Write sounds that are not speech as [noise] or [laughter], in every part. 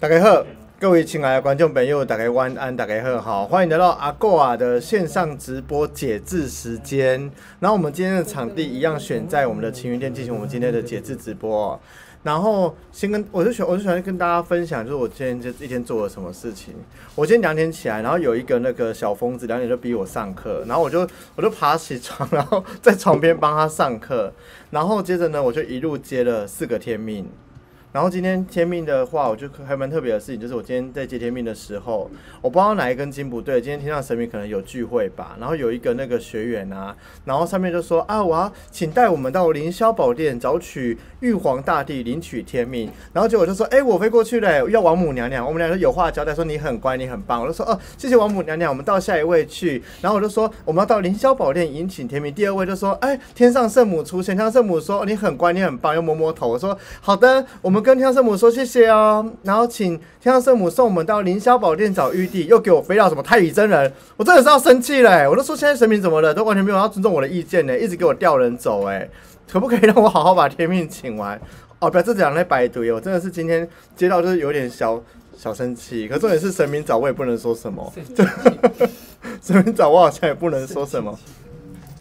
大家好，各位亲爱的观众朋友，大家晚安，大家好，好，欢迎来到阿狗啊的线上直播解字时间。然后我们今天的场地一样选在我们的晴云店进行我们今天的解字直播。然后先跟我就喜我就喜欢跟大家分享，就是我今天就一天做了什么事情。我今天两点起来，然后有一个那个小疯子两点就逼我上课，然后我就我就爬起床，然后在床边帮他上课，然后接着呢我就一路接了四个天命。然后今天天命的话，我就还蛮特别的事情，就是我今天在接天命的时候，我不知道哪一根筋不对，今天天上神明可能有聚会吧。然后有一个那个学员啊，然后上面就说啊，我要请带我们到凌霄宝殿找取玉皇大帝领取天命。然后结果就说，哎，我飞过去了，要王母娘娘。我们两个有话交代，说你很乖，你很棒。我就说，哦，谢谢王母娘娘，我们到下一位去。然后我就说，我们要到凌霄宝殿迎请天命。第二位就说，哎，天上圣母出现。天上圣母说，你很乖，你很棒，又摸摸头。我说，好的，我们。跟天上圣母说谢谢哦，然后请天上圣母送我们到凌霄宝殿找玉帝，又给我飞到什么太乙真人，我真的是要生气嘞！我都说现在神明怎么了，都完全没有要尊重我的意见呢，一直给我调人走哎，可不可以让我好好把天命请完？哦，不要这两类白堆，我真的是今天接到就是有点小小生气，可重点是神明找我也不能说什么，[laughs] 神明找我好像也不能说什么，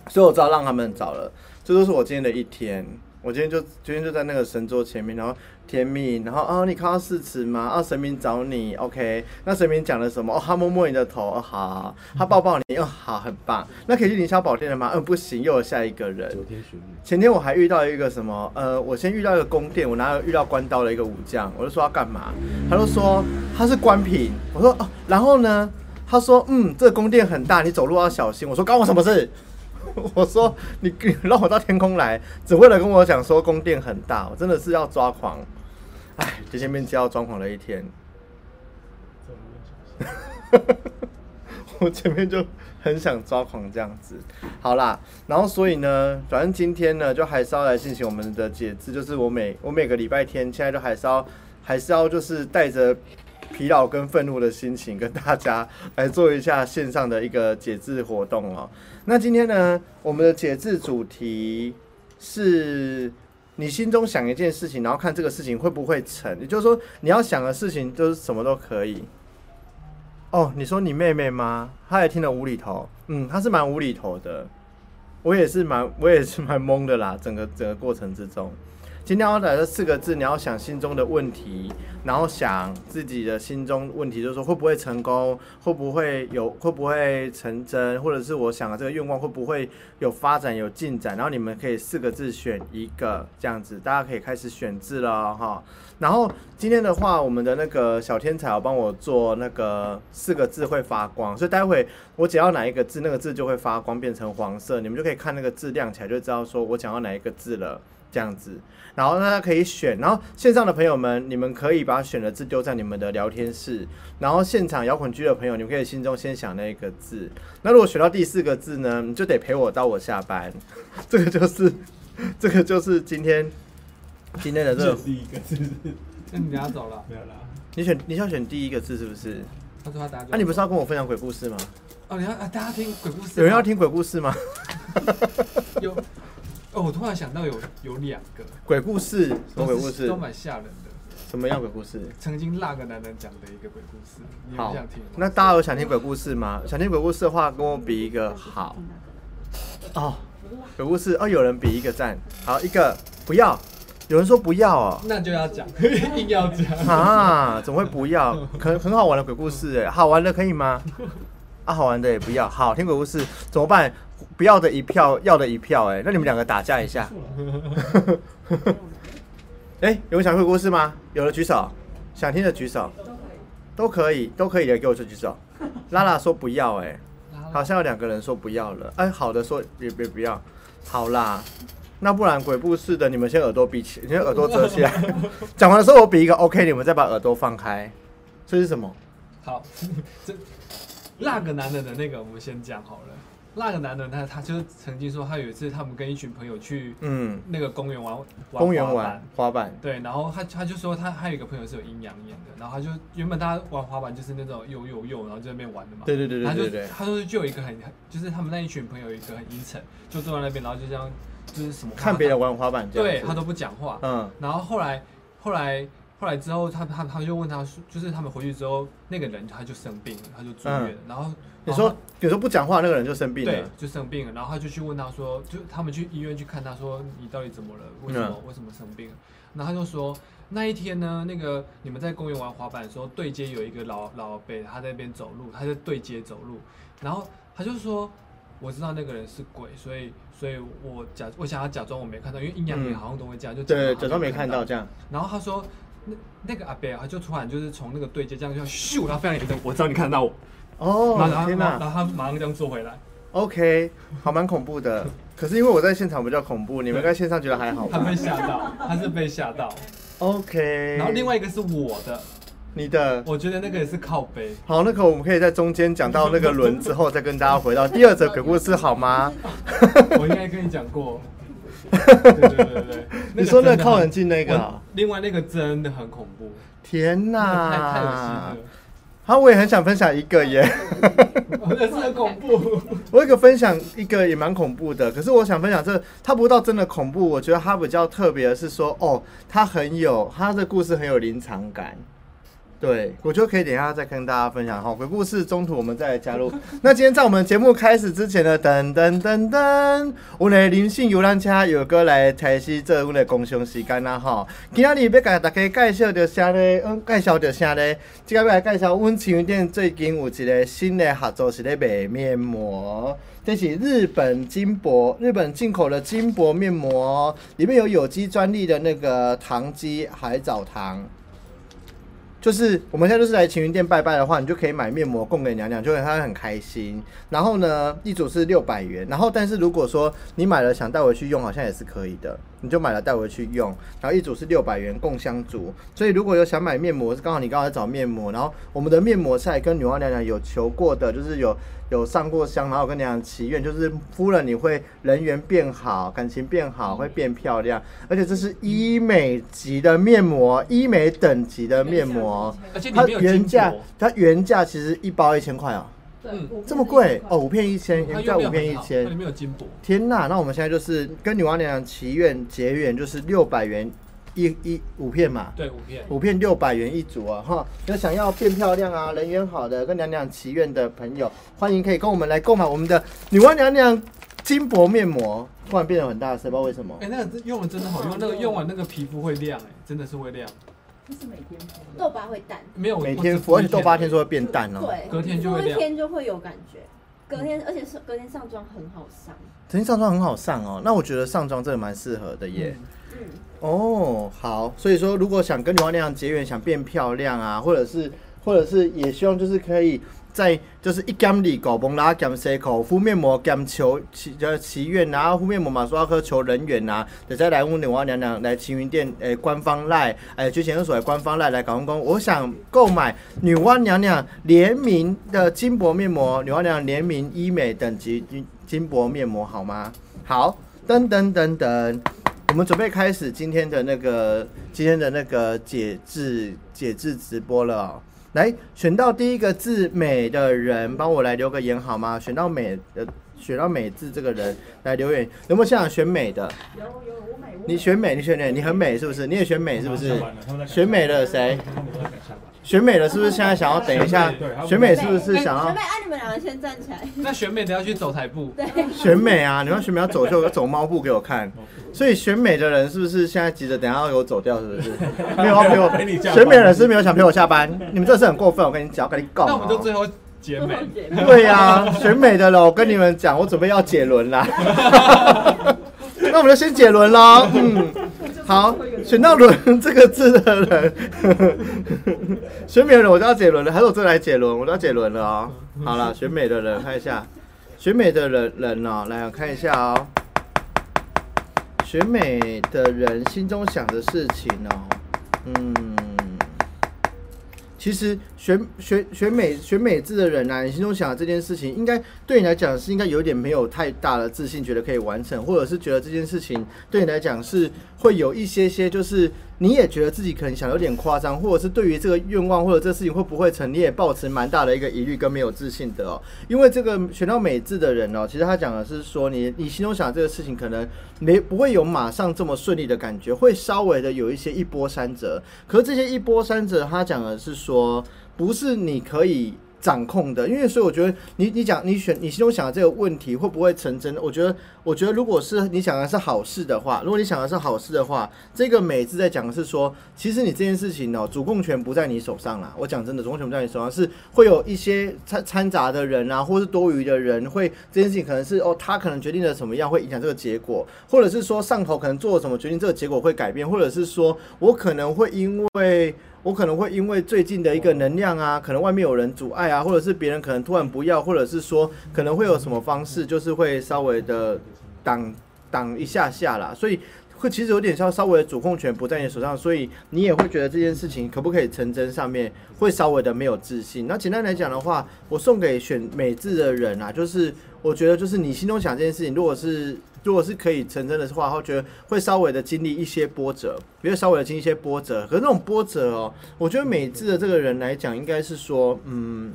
所以我知道让他们找了，这都是我今天的一天。我今天就今天就在那个神桌前面，然后甜蜜，然后啊，你看到誓词吗？啊，神明找你，OK？那神明讲了什么？哦，他摸摸你的头，哦，好，他抱抱你，哦，好，很棒。那可以去凌霄宝殿了吗？嗯，不行，又有下一个人。天前天我还遇到一个什么？呃，我先遇到一个宫殿，我哪有遇到关刀的一个武将？我就说要干嘛？他就说他是关平。我说哦，然后呢？他说嗯，这个宫殿很大，你走路要小心。我说关我什么事？[laughs] 我说你你让我到天空来，只为了跟我讲说宫殿很大，我真的是要抓狂。哎，这些面就要抓狂了一天。[laughs] 我前面就很想抓狂这样子。好啦，然后所以呢，反正今天呢，就还是要来进行我们的解字，就是我每我每个礼拜天，现在就还是要还是要就是带着。疲劳跟愤怒的心情，跟大家来做一下线上的一个解字活动哦。那今天呢，我们的解字主题是你心中想一件事情，然后看这个事情会不会成。也就是说，你要想的事情就是什么都可以。哦，你说你妹妹吗？她也听了无厘头，嗯，她是蛮无厘头的。我也是蛮，我也是蛮懵的啦。整个整个过程之中。今天要来这四个字，你要想心中的问题，然后想自己的心中问题，就是说会不会成功，会不会有，会不会成真，或者是我想的这个愿望会不会有发展有进展，然后你们可以四个字选一个这样子，大家可以开始选字了哈。然后今天的话，我们的那个小天才要帮我做那个四个字会发光，所以待会我只要哪一个字，那个字就会发光变成黄色，你们就可以看那个字亮起来，就知道说我讲到哪一个字了。这样子，然后大家可以选，然后线上的朋友们，你们可以把选的字丢在你们的聊天室，然后现场摇滚区的朋友，你们可以心中先想那个字。那如果选到第四个字呢，你就得陪我到我下班。[laughs] 这个就是，这个就是今天今天的这第一个字。那你要走了？没有啦。你选，你想选第一个字是不是？他说他答。那你不是要跟我分享鬼故事吗？哦，你要啊，大家听鬼故事。有人要听鬼故事吗？[laughs] 有。哦，我突然想到有有两个鬼故事，什么鬼故事都蛮吓人的。什么样鬼故事？曾经那个男人讲的一个鬼故事，你想听吗？那大家有想听鬼故事吗？想听鬼故事的话，跟我比一个好。哦，鬼故事哦，有人比一个赞，好一个不要，有人说不要哦，那就要讲，[laughs] 硬要讲啊？怎么会不要？可很好玩的鬼故事哎，好玩的可以吗？啊，好玩的也不要，好听鬼故事怎么办？不要的一票，要的一票，哎，那你们两个打架一下。[laughs] 哎，有人想听故事吗？有的举手，想听的举手，都可以，都可以的，给我举举手。拉拉说不要，哎，好像有两个人说不要了。哎，好的说别别不要，好啦，那不然鬼故事的你们先耳朵闭起，先耳朵遮起来。[laughs] 讲完的时候我比一个 OK，你们再把耳朵放开。这是什么？好，[laughs] 这那个男人的那个我们先讲好了。那个男的，他他就曾经说，他有一次他们跟一群朋友去，嗯，那个公园玩，公园玩滑板，对，然后他他就说他还有一个朋友是有阴阳眼的，然后他就原本他玩滑板就是那种又又又，然后在那边玩的嘛，对对对对对对，他说就有一个很就是他们那一群朋友有一个很阴沉，就坐在那边，然后就这样就是什么看别人玩滑板，对他都不讲话，嗯，然后后来后来后来之后，他他他就问他说，就是他们回去之后，那个人他就生病了，他就住院。然后你说你说不讲话，那个人就生病了，对，就生病了。然后他就去问他说，就他们去医院去看他说，你到底怎么了？为什么为什么生病？然后他就说，那一天呢，那个你们在公园玩滑板的时候，对街有一个老老伯，他在那边走路，他在对街走路。然后他就说，我知道那个人是鬼，所以所以我假我想要假装我没看到，因为阴阳眼好像都会这样，就对，假装没看到这样。然后他说。那那个阿伯啊，就突然就是从那个对接这样就咻，然后非常严重，我知道你看到我哦，天哪！然后他马上这样坐回来，OK，好蛮恐怖的。[laughs] 可是因为我在现场比较恐怖，你们在线上觉得还好他被吓到，他是被吓到，OK。然后另外一个是我的，你的，我觉得那个也是靠背。好，那个我们可以在中间讲到那个轮之后，再跟大家回到第二则鬼故事好吗？[laughs] 我应该跟你讲过。[laughs] 对对对对，你说那靠很近那个，另外那个真的很恐怖。天哪，太太恶心了。好，我也很想分享一个耶，也是很恐怖。[laughs] 我一个分享一个也蛮恐怖的，可是我想分享这，它不到真的恐怖，我觉得它比较特别的是说，哦，它很有，它的故事很有临场感。对，我觉得可以等一下再跟大家分享哈。鬼故事中途我们再来加入。[laughs] 那今天在我们节目开始之前呢，噔噔噔噔，我们的灵性游览车有个来开始做我的共享时间啦哈。今日要给大家介绍的啥呢？嗯，介绍的啥呢？今日要来介绍，阮情云店最近有一个新的合作，是咧卖面膜。这是日本金箔，日本进口的金箔面膜，里面有有机专利的那个糖基海藻糖。就是我们现在就是来晴云店拜拜的话，你就可以买面膜供给娘娘，就会她会很开心。然后呢，一组是六百元。然后，但是如果说你买了想带回去用，好像也是可以的。你就买了带回去用。然后一组是六百元共相组。所以如果有想买面膜，是刚好你刚好在找面膜。然后我们的面膜赛跟女娲娘娘有求过的，就是有。有上过香，然后跟娘娘祈愿，就是敷了你会人缘变好，感情变好，会变漂亮。而且这是医美级的面膜，医美等级的面膜。而且它原价，它原价其实一包一千块哦。嗯，这么贵哦，五片一千，原价五片一千。里面有金箔。天呐，那我们现在就是跟女娲娘娘祈愿结缘，就是六百元。一一五片嘛，对，五片，五片六百元一组啊，哈！有想要变漂亮啊，人缘好的，跟娘娘祈愿的朋友，欢迎可以跟我们来购买我们的女娲娘娘金箔面膜。突然变得很大声，不知道为什么。哎，那个用的真的好用，那个用完那个皮肤会亮，哎，真的是会亮。这是每天敷，痘疤会淡。没有每天敷，而且痘疤天数会变淡哦。对，隔天就会天就会有感觉，隔天而且是隔天上妆很好上。隔天上妆很好上哦，那我觉得上妆真的蛮适合的耶。嗯哦，好，所以说如果想跟女娲娘娘结缘，想变漂亮啊，或者是或者是也希望就是可以在就是一干里搞崩啦，干 C 口敷面膜，干求祈祈愿啊，敷面膜嘛，说要喝求人缘呐，等下来问女娲娘娘来晴云店诶官方赖诶去前二所的官方赖来搞公公，我想购买女娲娘娘联名的金箔面膜，女娲娘娘联名医美等级金金箔面膜好吗？好，噔噔噔噔。我们准备开始今天的那个今天的那个解字解字直播了，来选到第一个字美的人，帮我来留个言好吗？选到美的选到美字这个人来留言，有没有现场选美的？有有我美，你选美，你选美，你很美是不是？你也选美是不是？选美的谁？选美的是不是现在想要等一下？选美是不是想要？选美，啊，你们两个先站起来。[laughs] 那选美的要去走台步。对。选美啊，你们选美要走秀，要走猫步给我看。[laughs] 所以选美的人是不是现在急着等下要给我走掉？是不是？[laughs] 没有陪我。选美的人是没有想陪我下班。你们这是很过分，我跟你讲，我跟你告。那我们就最后结美。对呀，选美的了，我跟你们讲，我准备要解轮啦。那我们就先解轮喽。嗯。好，选到“轮”这个字的人，选美的人我就要解轮了，还是我这来解轮？我都要解轮了哦。好了，选美的人看一下，选美的人人哦，来我看一下哦。选美的人心中想的事情哦，嗯。其实选选选美选美制的人啊，你心中想的这件事情，应该对你来讲是应该有点没有太大的自信，觉得可以完成，或者是觉得这件事情对你来讲是会有一些些，就是你也觉得自己可能想有点夸张，或者是对于这个愿望或者这个事情会不会成，你也抱持蛮大的一个疑虑跟没有自信的哦。因为这个选到美字的人哦，其实他讲的是说，你你心中想这个事情可能没不会有马上这么顺利的感觉，会稍微的有一些一波三折。可是这些一波三折，他讲的是说，不是你可以。掌控的，因为所以我觉得你你讲你选你心中想的这个问题会不会成真？我觉得我觉得如果是你想的是好事的话，如果你想的是好事的话，这个美字在讲的是说，其实你这件事情哦，主控权不在你手上啦。我讲真的，主控权不在你手上，是会有一些掺掺杂的人啊，或是多余的人，会这件事情可能是哦，他可能决定了什么样，会影响这个结果，或者是说上头可能做了什么决定，这个结果会改变，或者是说我可能会因为。我可能会因为最近的一个能量啊，可能外面有人阻碍啊，或者是别人可能突然不要，或者是说可能会有什么方式，就是会稍微的挡挡一下下啦，所以会其实有点像稍微的主控权不在你手上，所以你也会觉得这件事情可不可以成真，上面会稍微的没有自信。那简单来讲的话，我送给选美字的人啊，就是我觉得就是你心中想这件事情，如果是。如果是可以成真的话，我觉得会稍微的经历一些波折，比如稍微的经历一些波折。可是那种波折哦，我觉得美智的这个人来讲，应该是说，嗯，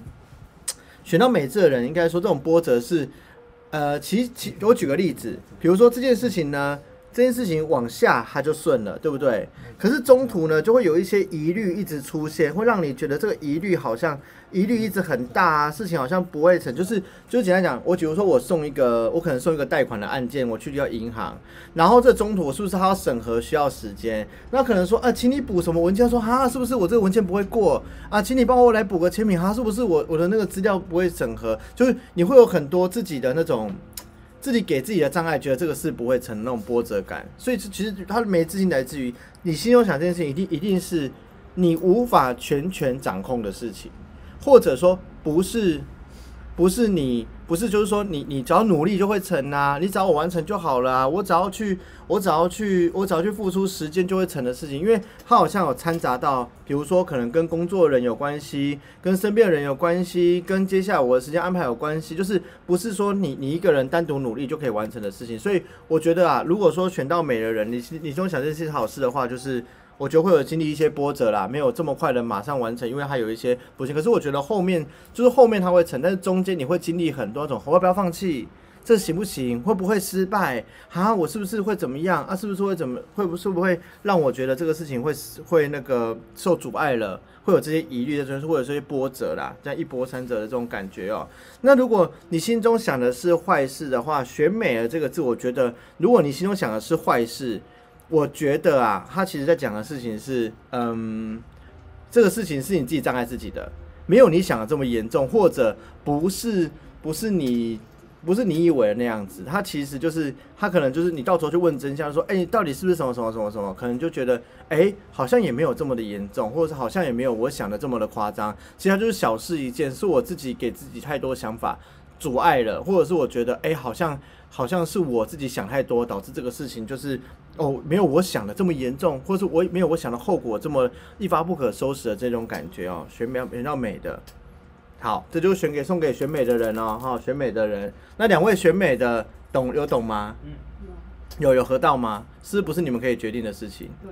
选到美智的人，应该说这种波折是，呃，其其我举个例子，比如说这件事情呢。这件事情往下它就顺了，对不对？可是中途呢，就会有一些疑虑一直出现，会让你觉得这个疑虑好像疑虑一直很大啊，事情好像不会成。就是就简单讲，我比如说我送一个，我可能送一个贷款的案件，我去到银行，然后这中途是不是还要审核需要时间？那可能说啊，请你补什么文件？说哈，是不是我这个文件不会过啊？请你帮我来补个签名哈，是不是我我的那个资料不会审核？就是你会有很多自己的那种。自己给自己的障碍，觉得这个事不会成那种波折感，所以其实他没自信来自于你心中想这件事情，一定一定是你无法全权掌控的事情，或者说不是。不是你，不是就是说你，你只要努力就会成啊，你只要我完成就好了啊，我只要去，我只要去，我只要去付出时间就会成的事情，因为它好像有掺杂到，比如说可能跟工作人有关系，跟身边人有关系，跟接下来我的时间安排有关系，就是不是说你你一个人单独努力就可以完成的事情，所以我觉得啊，如果说选到美的人，你你中想这是好事的话，就是。我觉得会有经历一些波折啦，没有这么快的马上完成，因为它有一些不行。可是我觉得后面就是后面它会成，但是中间你会经历很多种，我要不要放弃？这行不行？会不会失败？啊，我是不是会怎么样？啊，是不是会怎么？会不是不会让我觉得这个事情会会那个受阻碍了？会有这些疑虑的，就是会有这些波折啦，这样一波三折的这种感觉哦。那如果你心中想的是坏事的话，选美了这个字，我觉得如果你心中想的是坏事。我觉得啊，他其实在讲的事情是，嗯，这个事情是你自己障碍自己的，没有你想的这么严重，或者不是不是你不是你以为的那样子。他其实就是他可能就是你到时候去问真相，说，哎，到底是不是什么什么什么什么？可能就觉得，哎，好像也没有这么的严重，或者是好像也没有我想的这么的夸张。其实就是小事一件，是我自己给自己太多想法阻碍了，或者是我觉得，哎，好像好像是我自己想太多，导致这个事情就是。哦，没有我想的这么严重，或是我没有我想的后果这么一发不可收拾的这种感觉哦。选美选到美的，好，这就是选给送给选美的人哦，哈，选美的人。那两位选美的懂有懂吗？嗯，有有合到吗？是不是你们可以决定的事情？对，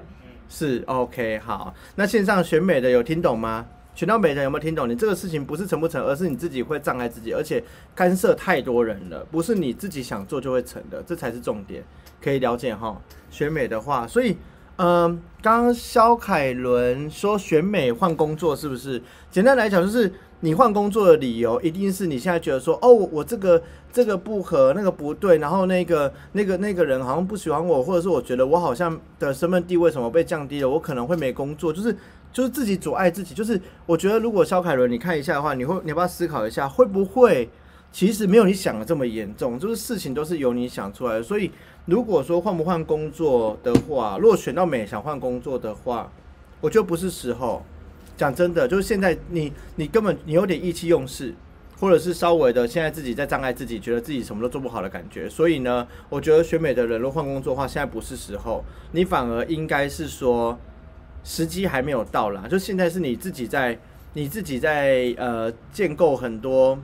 是 OK 好。那线上选美的有听懂吗？选到美的有没有听懂？你这个事情不是成不成，而是你自己会障碍自己，而且干涉太多人了，不是你自己想做就会成的，这才是重点。可以了解哈，选美的话，所以，嗯，刚刚肖凯伦说选美换工作是不是？简单来讲，就是你换工作的理由，一定是你现在觉得说，哦，我这个这个不合，那个不对，然后那个那个那个人好像不喜欢我，或者是我觉得我好像的身份地位什么被降低了，我可能会没工作，就是就是自己阻碍自己。就是我觉得，如果肖凯伦你看一下的话，你会你要不要思考一下，会不会其实没有你想的这么严重？就是事情都是由你想出来的，所以。如果说换不换工作的话，如果选到美想换工作的话，我觉得不是时候。讲真的，就是现在你你根本你有点意气用事，或者是稍微的现在自己在障碍自己，觉得自己什么都做不好的感觉。所以呢，我觉得选美的人如果换工作的话，现在不是时候，你反而应该是说时机还没有到啦。就现在是你自己在你自己在呃建构很多。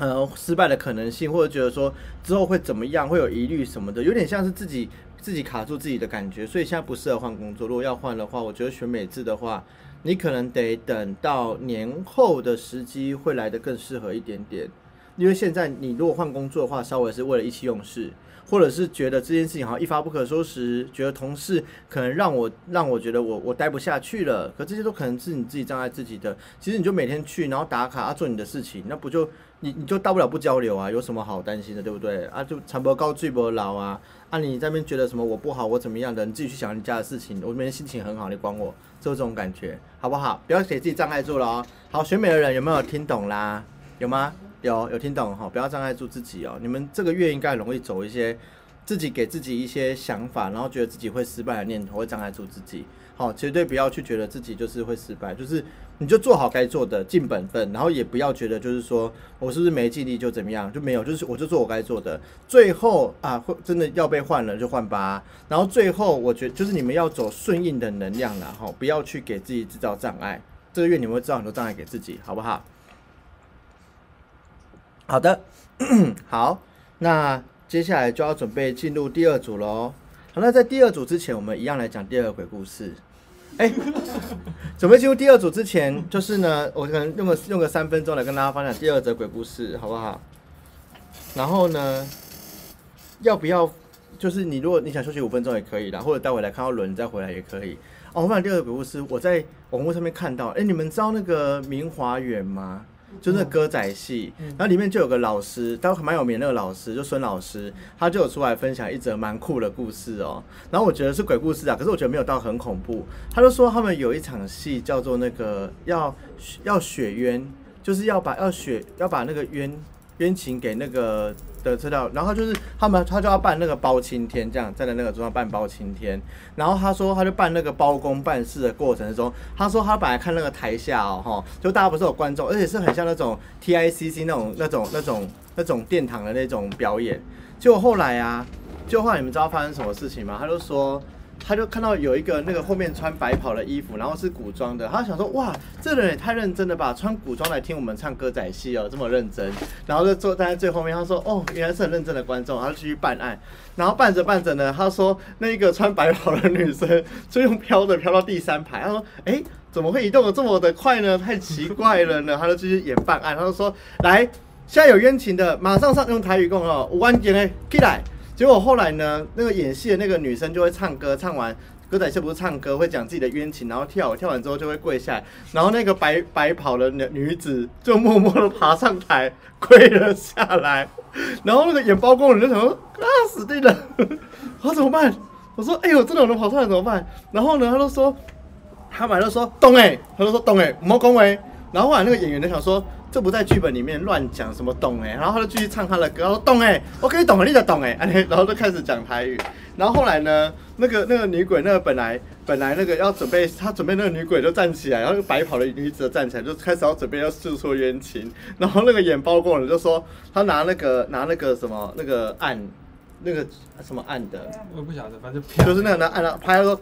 呃，失败的可能性，或者觉得说之后会怎么样，会有疑虑什么的，有点像是自己自己卡住自己的感觉，所以现在不适合换工作。如果要换的话，我觉得选美制的话，你可能得等到年后的时机会来的更适合一点点。因为现在你如果换工作的话，稍微是为了意气用事，或者是觉得这件事情好像一发不可收拾，觉得同事可能让我让我觉得我我待不下去了。可这些都可能是你自己障碍自己的。其实你就每天去，然后打卡啊，做你的事情，那不就你你就大不了不交流啊，有什么好担心的，对不对？啊，就长不高，坠不老啊。啊，你在那边觉得什么我不好，我怎么样的？你自己去想你家的事情。我每天心情很好，你管我，就这种感觉，好不好？不要给自己障碍住了哦。好，选美的人有没有听懂啦？有吗？有有听懂哈？不要障碍住自己哦。你们这个月应该容易走一些自己给自己一些想法，然后觉得自己会失败的念头，会障碍住自己。好，绝对不要去觉得自己就是会失败，就是你就做好该做的，尽本分，然后也不要觉得就是说我是不是没尽力就怎么样，就没有，就是我就做我该做的。最后啊，会真的要被换了就换吧。然后最后我觉就是你们要走顺应的能量了哈，不要去给自己制造障碍。这个月你们会制造很多障碍给自己，好不好？好的，[clears throat] 好，那接下来就要准备进入第二组喽。好，那在第二组之前，我们一样来讲第二个鬼故事。哎，[laughs] 准备进入第二组之前，就是呢，我可能用个用个三分钟来跟大家分享第二则鬼故事，好不好？然后呢，要不要？就是你如果你想休息五分钟也可以啦，或者待会来看到轮再回来也可以。哦，我分享第二个鬼故事，我在网络上面看到，哎，你们知道那个明华园吗？就那歌仔戏，然后里面就有个老师，他蛮有名那个老师，就孙老师，他就有出来分享一则蛮酷的故事哦。然后我觉得是鬼故事啊，可是我觉得没有到很恐怖。他就说他们有一场戏叫做那个要要雪冤，就是要把要雪要把那个冤冤情给那个。的资料，然后就是他们，他就要办那个包青天，这样站在那个桌上办包青天。然后他说，他就办那个包公办事的过程中，他说他本来看那个台下哦，哈，就大家不是有观众，而且是很像那种 T I C C 那种那种那种那种殿堂的那种表演。结果后来啊，就后来你们知道发生什么事情吗？他就说。他就看到有一个那个后面穿白袍的衣服，然后是古装的，他想说哇，这人也太认真了吧，穿古装来听我们唱歌仔戏哦，这么认真。然后就坐站在最后面，他说哦，原来是很认真的观众，他就继续办案。然后办着办着呢，他说那个穿白袍的女生就用飘的飘到第三排，他说哎，怎么会移动的这么的快呢？太奇怪了呢。他就继续演办案，他就说来，现在有冤情的，马上上用台语讲哦，五万件的起来。结果后来呢，那个演戏的那个女生就会唱歌，唱完歌仔戏不是唱歌，会讲自己的冤情，然后跳，跳完之后就会跪下，然后那个白白袍的女女子就默默的爬上台跪了下来，然后那个演包公的人就想说啊死定了，[laughs] 我怎么办？我说哎呦，真的有人跑出来怎么办？然后呢，他就说他马上说懂哎，他就说懂哎，莫恭维。然后后来那个演员就想说。这不在剧本里面乱讲什么懂哎，然后他就继续唱他的歌，他说懂哎，我可以懂了，你就懂哎，然后就开始讲台语。然后后来呢，那个那个女鬼，那个本来本来那个要准备，他准备那个女鬼就站起来，然后白袍的女子站起来，就开始要准备要诉说冤情。然后那个演包公的就说，他拿那个拿那个什么那个按，那个什么按的，我不晓得，反正就是那个拿案了，拍说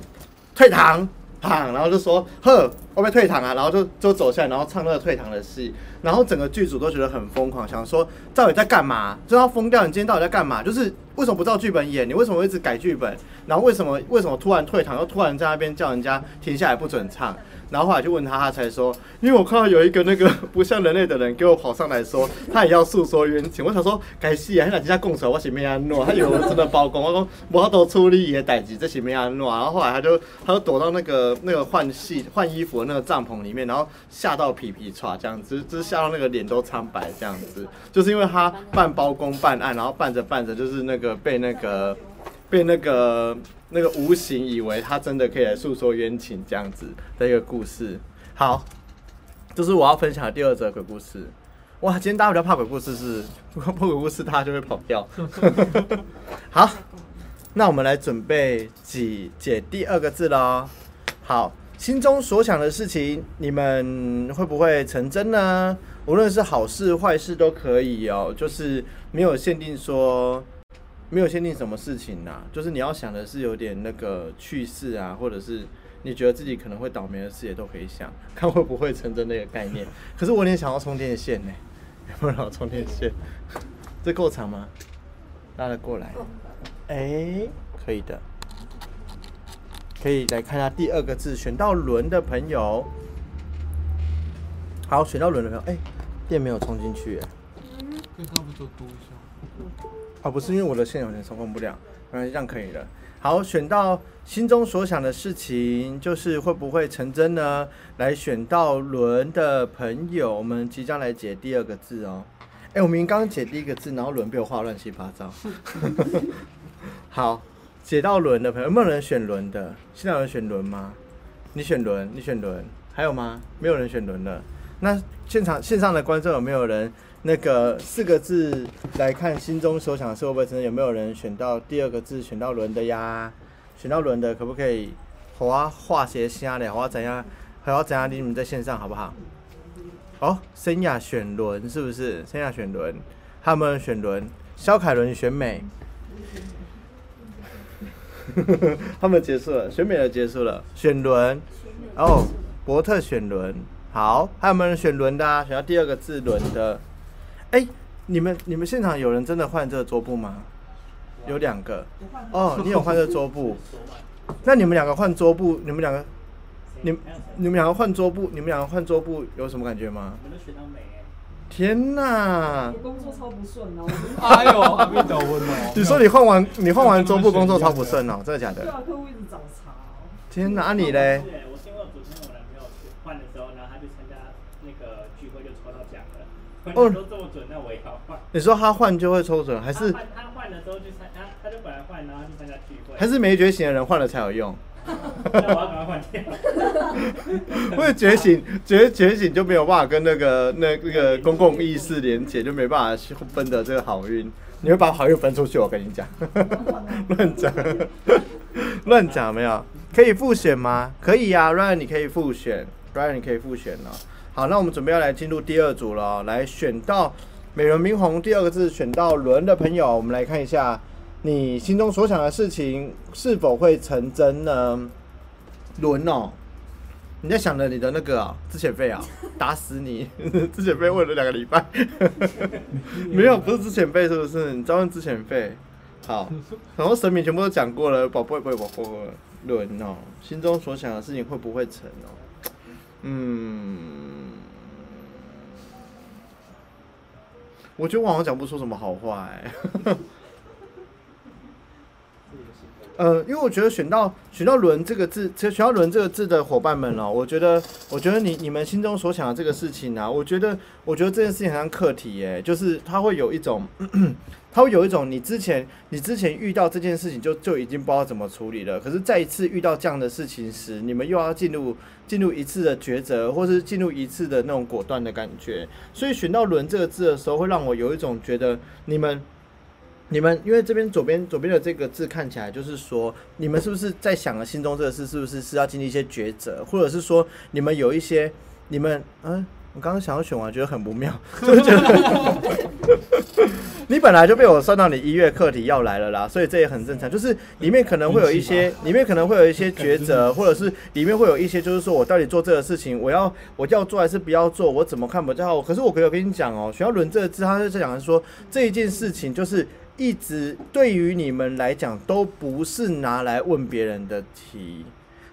退堂。然后就说呵，我被退堂啊，然后就就走下来，然后唱那个退堂的戏，然后整个剧组都觉得很疯狂，想说到底在干嘛？就要疯掉！你今天到底在干嘛？就是为什么不照剧本演？你为什么一直改剧本？然后为什么为什么突然退堂，又突然在那边叫人家停下来不准唱？然后后来就问他，他才说，因为我看到有一个那个不像人类的人给我跑上来说，他也要诉说冤情。我想说，改戏啊，他人家供手，我是没安诺，他以为我真的包公。我说，我都处理也代志，这是没安诺。然后后来他就，他就躲到那个那个换戏换衣服的那个帐篷里面，然后吓到皮皮唰这样子，就是吓到那个脸都苍白这样子，就是因为他办包公办案，然后办着办着就是那个被那个被那个。那个无形以为他真的可以来诉说冤情这样子的一个故事，好，这是我要分享的第二则鬼故事。哇，今天大家比较怕鬼故事，是 [laughs] 怕鬼故事大家就会跑掉。[laughs] 好，那我们来准备解解第二个字喽。好，心中所想的事情，你们会不会成真呢？无论是好事坏事都可以哦，就是没有限定说。没有限定什么事情呐，就是你要想的是有点那个趣事啊，或者是你觉得自己可能会倒霉的事也都可以想，看会不会成真那个概念。[laughs] 可是我有点想要充电线呢，[laughs] 有没有充电线？[laughs] 这够长吗？拉得过来？哎，可以的。可以来看一下第二个字，选到轮的朋友。好，选到轮的朋友，哎、电没有充进去，哎，跟刚刚不是都多一下？啊，不是因为我的线有点操控不了，嗯，这样可以的。好，选到心中所想的事情，就是会不会成真呢？来选到轮的朋友，我们即将来解第二个字哦。哎、我明刚刚解第一个字，然后轮被我画乱七八糟。[laughs] 好，解到轮的朋友，有没有人选轮的？现在有人选轮吗？你选轮，你选轮，还有吗？没有人选轮了。那现场线上的观众有没有人那个四个字来看心中所想的事会不会成真？有没有人选到第二个字选到轮的呀？选到轮的可不可以和我画些虾的？我怎样？还要怎样？你们在线上好不好？哦，森雅选轮是不是？森雅选轮，还有没有人选轮？肖凯伦选美。[laughs] 他们结束了，选美的结束了，选轮哦，伯特选轮，好，还有没有人选轮的啊？选到第二个字轮的，哎、你们你们现场有人真的换这个桌布吗？有两个，哦，你有换这个桌布，[laughs] 那你们两个换桌布，你们两个，你你们两个换桌布，你们两个换桌布有什么感觉吗？天哪我！工作超不顺哦。哎呦，阿弥陀佛哦！[laughs] 你说你换完你换完桌布工作超不顺哦，真的假的？对啊，客户一直找茬哦。天哪！啊你嘞？是哎，我是因为我昨天我男朋友去换的时候，然后他去参加那个聚会就抽到奖了。哦哦，都这么准，那我也要换。你说他换就会抽准，还是他换他换了之后去参，他他就本来换，然后去参加聚会。还是没觉醒的人换了才有用？[laughs] 那我要赶快换掉。因为觉醒觉觉醒就没有办法跟那个那那个公共意识连接，就没办法去分得这个好运。你会把好运分出去，我跟你讲，[laughs] 乱讲，[laughs] 乱讲没有？可以复选吗？可以呀、r y a n 你可以复选，Ryan 你可以复选了。好，那我们准备要来进入第二组了哦，来选到美轮明宏第二个字选到轮的朋友，我们来看一下你心中所想的事情是否会成真呢？轮哦，你在想着你的那个啊资遣费啊，打死你！[laughs] 资遣费问了两个礼拜，[laughs] 没有，不是资遣费，是不是？你再问资遣费。好，然后神明全部都讲过了，宝贝，宝贝，宝贝，轮哦，心中所想的事情会不会成哦？嗯，我觉得我好像讲不出什么好话哎、呃，因为我觉得选到选到“轮”这个字，选到“轮”这个字的伙伴们哦，我觉得，我觉得你你们心中所想的这个事情啊，我觉得，我觉得这件事情很像课题耶，就是它会有一种，[clears throat] 它会有一种你之前你之前遇到这件事情就就已经不知道怎么处理了，可是再一次遇到这样的事情时，你们又要进入进入一次的抉择，或是进入一次的那种果断的感觉，所以选到“轮”这个字的时候，会让我有一种觉得你们。你们因为这边左边左边的这个字看起来就是说，你们是不是在想了心中这个事，是不是是要经历一些抉择，或者是说你们有一些你们嗯，我刚刚想要选完，觉得很不妙，[laughs] 就是觉得你本来就被我算到你一月课题要来了啦，所以这也很正常。就是里面可能会有一些，里面可能会有一些抉择，或者是里面会有一些，就是说我到底做这个事情，我要我要做还是不要做，我怎么看比较好？可是我可以跟你讲哦，学校轮这个字，他是在讲的说这一件事情就是。一直对于你们来讲都不是拿来问别人的题，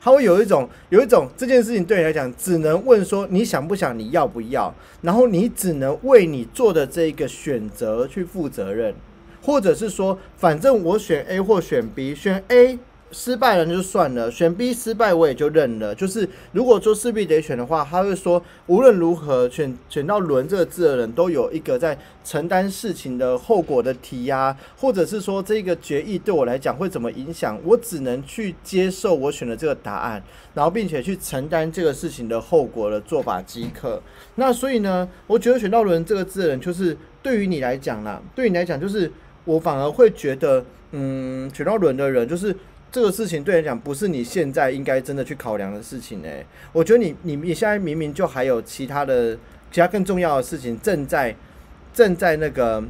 他会有一种有一种这件事情对你来讲只能问说你想不想你要不要，然后你只能为你做的这个选择去负责任，或者是说反正我选 A 或选 B，选 A 失败了就算了，选 B 失败我也就认了。就是如果说势必得选的话，他会说无论如何选选到“轮”这个字的人都有一个在承担事情的后果的题呀、或者是说这个决议对我来讲会怎么影响，我只能去接受我选的这个答案，然后并且去承担这个事情的后果的做法即可。那所以呢，我觉得选到“轮”这个字的人，就是对于你来讲啦，对你来讲，就是我反而会觉得，嗯，选到“轮”的人就是。这个事情对你来讲不是你现在应该真的去考量的事情诶、我觉得你你你现在明明就还有其他的其他更重要的事情正在正在那个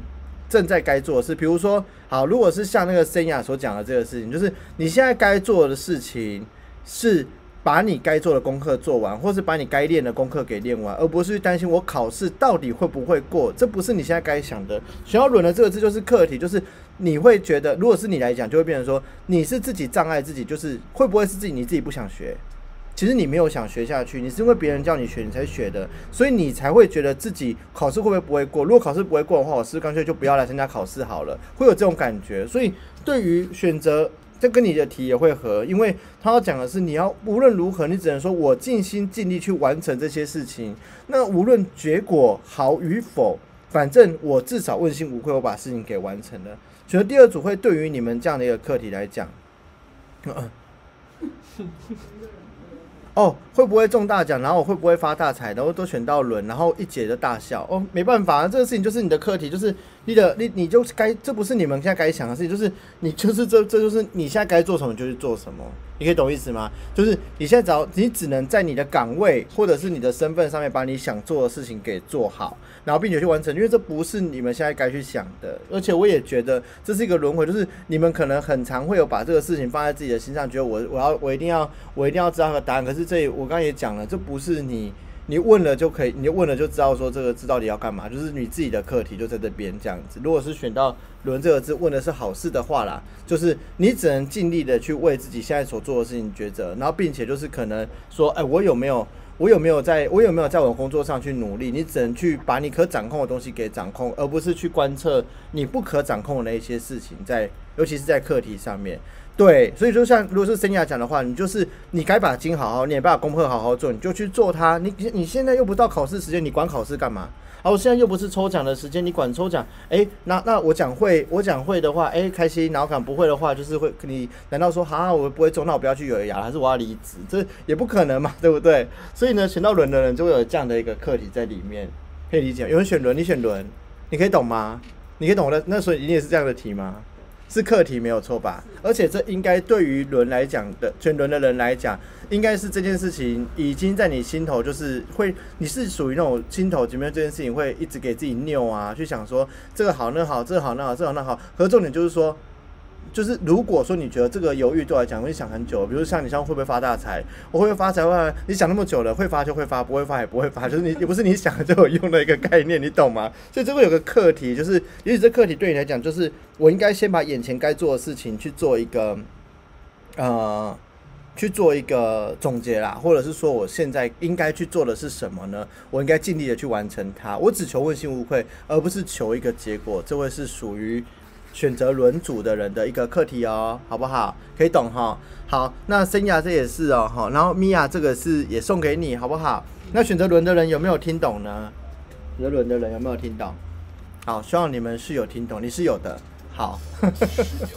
正在该做的事，比如说好，如果是像那个森雅所讲的这个事情，就是你现在该做的事情是把你该做的功课做完，或是把你该练的功课给练完，而不是担心我考试到底会不会过。这不是你现在该想的。学校轮的这个字就是课题，就是你会觉得，如果是你来讲，就会变成说你是自己障碍自己，就是会不会是自己你自己不想学？其实你没有想学下去，你是因为别人叫你学，你才学的，所以你才会觉得自己考试会不会不会过。如果考试不会过的话，我是不是干脆就不要来参加考试好了，会有这种感觉。所以对于选择，这跟你的题也会合，因为他要讲的是你要无论如何，你只能说我尽心尽力去完成这些事情。那无论结果好与否，反正我至少问心无愧，我把事情给完成了。所以第二组会对于你们这样的一个课题来讲，[laughs] 哦，会不会中大奖？然后我会不会发大财？然后都选到轮，然后一解就大笑。哦，没办法，这个事情就是你的课题，就是你的你你就该，这不是你们现在该想的事情，就是你就是这这就是你现在该做什么就去做什么。你可以懂意思吗？就是你现在找你只能在你的岗位或者是你的身份上面把你想做的事情给做好，然后并且去完成，因为这不是你们现在该去想的。而且我也觉得这是一个轮回，就是你们可能很常会有把这个事情放在自己的心上，觉得我我要我一定要我一定要知道个答案。可是这我刚刚也讲了，这不是你你问了就可以，你问了就知道说这个字到底要干嘛，就是你自己的课题就在这边这样子。如果是选到“轮”这个字问的是好事的话啦，就是你只能尽力的去为自己现在所做的事情抉择，然后并且就是可能说，哎，我有没有我有没有在我有没有在我工作上去努力？你只能去把你可掌控的东西给掌控，而不是去观测你不可掌控的那一些事情，在尤其是在课题上面。对，所以说像如果是森雅讲的话，你就是你该把经好好念，把功课好好做，你就去做它。你你现在又不到考试时间，你管考试干嘛？啊，我现在又不是抽奖的时间，你管抽奖？哎，那那我讲会，我讲会的话，哎，开心；然后讲不会的话，就是会你难道说哈，我不会中，那我不要去咬牙，还是我要离职？这也不可能嘛，对不对？所以呢，选到轮的人就会有这样的一个课题在里面，可以理解。有人选轮，你选轮，你可以懂吗？你可以懂的。那所以一定也是这样的题吗？是课题没有错吧？而且这应该对于轮来讲的全轮的人来讲，应该是这件事情已经在你心头，就是会你是属于那种心头前面这件事情会一直给自己拗啊，去想说这个好那好，这个好那好，这个好那好。可重点就是说。就是如果说你觉得这个犹豫对我来讲会想很久，比如像你像会不会发大财，我会不会发财？会你想那么久了，会发就会发，不会发也不会发，就是你也不是你想就有用的一个概念，你懂吗？所以这会有个课题，就是也许这课题对你来讲，就是我应该先把眼前该做的事情去做一个呃去做一个总结啦，或者是说我现在应该去做的是什么呢？我应该尽力的去完成它，我只求问心无愧，而不是求一个结果。这会是属于。选择轮组的人的一个课题哦，好不好？可以懂哈。好，那生涯这也是哦，哈。然后米娅这个是也送给你，好不好？那选择轮的人有没有听懂呢？选择轮的人有没有听懂？好，希望你们是有听懂，你是有的。好，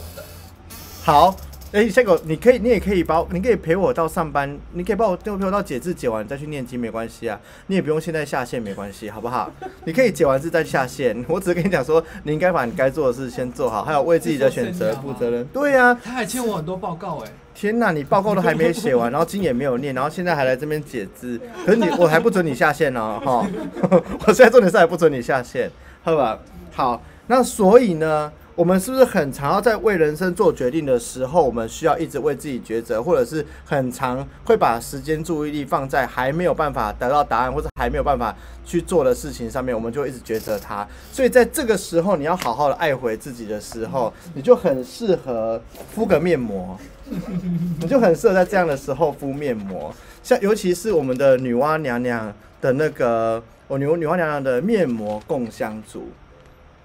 [laughs] 好。哎，下个你可以，你也可以把，你可以陪我到上班，你可以帮我陪我到解字解完再去念经，没关系啊。你也不用现在下线，没关系，好不好？你可以解完字再下线。[laughs] 我只是跟你讲说，你应该把你该做的事先做好，还有为自己的选择负责任。对呀，他还欠我很多报告哎。天呐，你报告都还没写完，然后经也没有念，然后现在还来这边解字，可是你我还不准你下线呢，哈。[laughs] 我现在重点是还不准你下线，好吧？好，那所以呢？我们是不是很常要在为人生做决定的时候，我们需要一直为自己抉择，或者是很常会把时间注意力放在还没有办法得到答案或者还没有办法去做的事情上面，我们就一直抉择它。所以在这个时候，你要好好的爱回自己的时候，[laughs] 你就很适合敷个面膜，你就很适合在这样的时候敷面膜。像尤其是我们的女娲娘娘的那个，我女女娲娘娘的面膜共香组。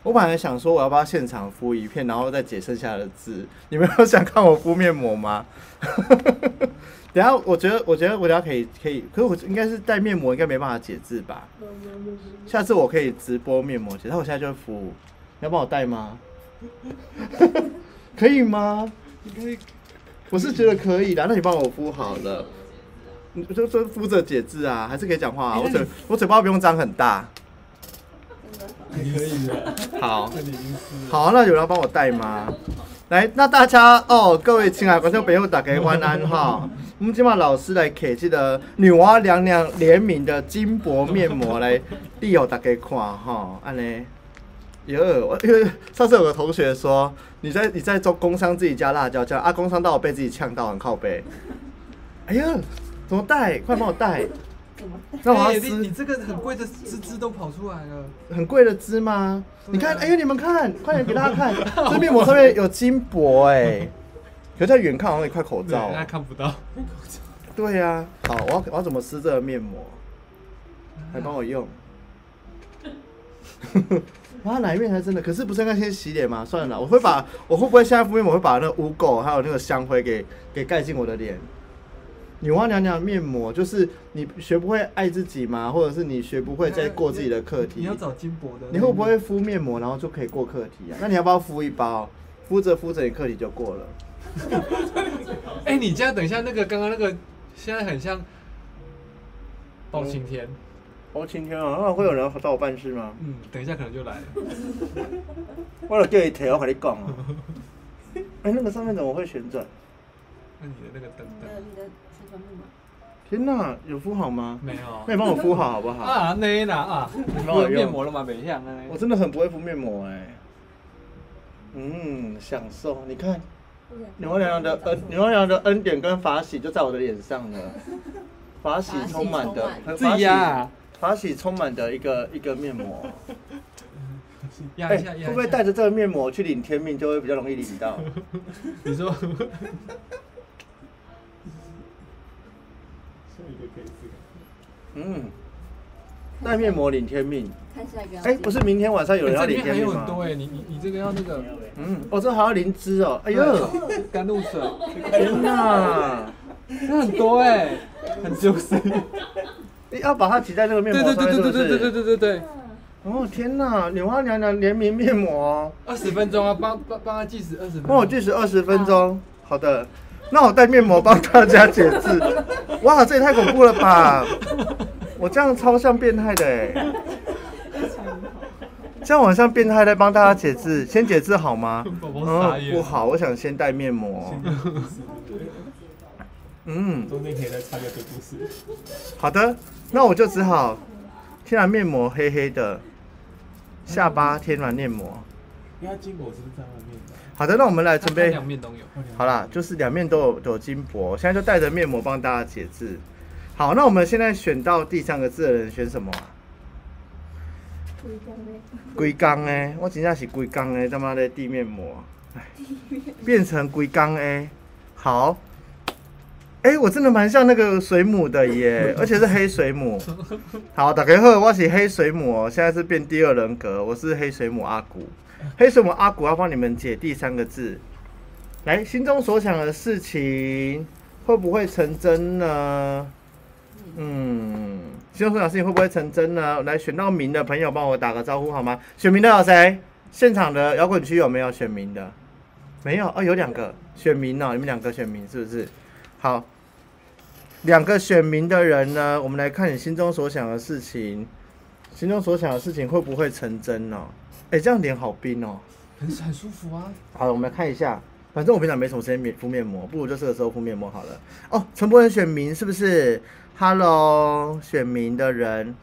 我本来想说我要不要现场敷一片，然后再解剩下的字。你们有想看我敷面膜吗？[laughs] 等下，我觉得，我觉得我等下可以，可以。可是我应该是带面膜，应该没办法解字吧？下次我可以直播面膜解，但我现在就敷。你要帮我带吗？[laughs] 可以吗？可以。我是觉得可以的，那你帮我敷好了。你就说敷着解字啊，还是可以讲话啊？我嘴我嘴巴不用张很大。可以的，好，好，那有人帮我带吗？来，那大家哦，各位亲爱的观众朋友，大家晚安哈。我们今晚老师来给这个女娲娘娘联名的金箔面膜来，递给大家看哈，安尼。有，我因为上次有个同学说，你在你在做工商自己加辣椒酱，啊，工商到我被自己呛到很靠背。哎呀，怎么带？快帮我戴！怎么？让我要哎你这个很贵的枝枝都跑出来了，很贵的枝吗？你看，哎、你们看，快点给大家看，[laughs] 这面膜上面有金箔哎，可是在远看好像一块口罩对，大家哦。看不到。对呀、好，我要我要怎么撕这个面膜？来帮我用。[laughs] 哇，哪一面才真的？可是不是应该先洗脸吗？算了，我会把我会不会现在敷面膜会把那个污垢还有那个香灰给给盖进我的脸？女娲娘娘面膜就是你学不会爱自己吗？或者是你学不会再过自己的课题？你要找金箔的。你会不会敷面膜然后就可以过课题啊？那你要不要敷一包？敷着敷着你课题就过了。[laughs] 哎、你这样等一下那个刚刚那个，现在很像包青天。包青天啊，那会有人找我办事吗？嗯，等一下可能就来了。[laughs] 我有叫你提，我跟你讲啊。[laughs] 哎、那个上面怎么会旋转？那你的那个灯灯天哪，有敷好吗？没有那你帮我敷好好不好？啊？那哪啊？[laughs] 你帮我用面膜了吗？没像啊。我真的很不会敷面膜哎、嗯，享受。你看，牛郎娘的恩，牛郎娘的恩典跟法喜就在我的脸上了。法喜充满的，很自己压啊，法喜充满的一个一个面膜。哎、压一下，压一下。会不会带着这个面膜去领天命，就会比较容易领到？[laughs] 你说嗯，带面膜领天命。看下一个要哎、不是明天晚上有人要领天命吗？有很多哎，你你你这个要那个，嗯，哦，这还要灵芝哦，哎呦，甘露水，天哪！这很多哎，很 juicy。你 [laughs] 要把它挤在那个面对对膜上对对对对对是？对对对，哦，天哪！女娲娘娘联名面膜哦，二十分钟啊，帮帮帮他计时二十分钟。帮我计时二十分钟。好的，那我戴面膜帮大家解字。[laughs] 哇，这也太恐怖了吧！我这样超像变态的哎，这样我像变态在帮大家解字，先解字好吗？不好，我想先戴面膜。[laughs] 嗯，中间可以再插个鬼故事。好的，那我就只好天然面膜黑黑的，下巴天然面膜。因为它金箔是不是在外面的？好的，那我们来准备两面都有。好啦，就是两面都有都有金箔，现在就带着面膜帮大家解字。好，那我们现在选到第三个字的人选什么啊？龟缸诶，龟缸哎，我真正是龟缸诶，他妈的地面膜，哎，变成龟缸诶，好，哎、我真的蛮像那个水母的耶，[laughs] 而且是黑水母。好，打开后，我是黑水母哦，现在是变第二人格，我是黑水母阿古。黑水母阿古要帮你们解第三个字，来，心中所想的事情会不会成真呢？嗯，心中所想的事情会不会成真呢？来，选到名的朋友帮我打个招呼好吗？选名的有谁？现场的摇滚区有没有选名的？没有哦，有两个选民哦，你们两个选民是不是？好，两个选民的人呢，我们来看你心中所想的事情，心中所想的事情会不会成真呢、哎、这样脸好冰哦。很很舒服啊。好了，我们来看一下。反正我平常没什么时间面敷面膜，不如就这个时候敷面膜好了。哦，陈柏仁选民是不是？Hello，选民的人，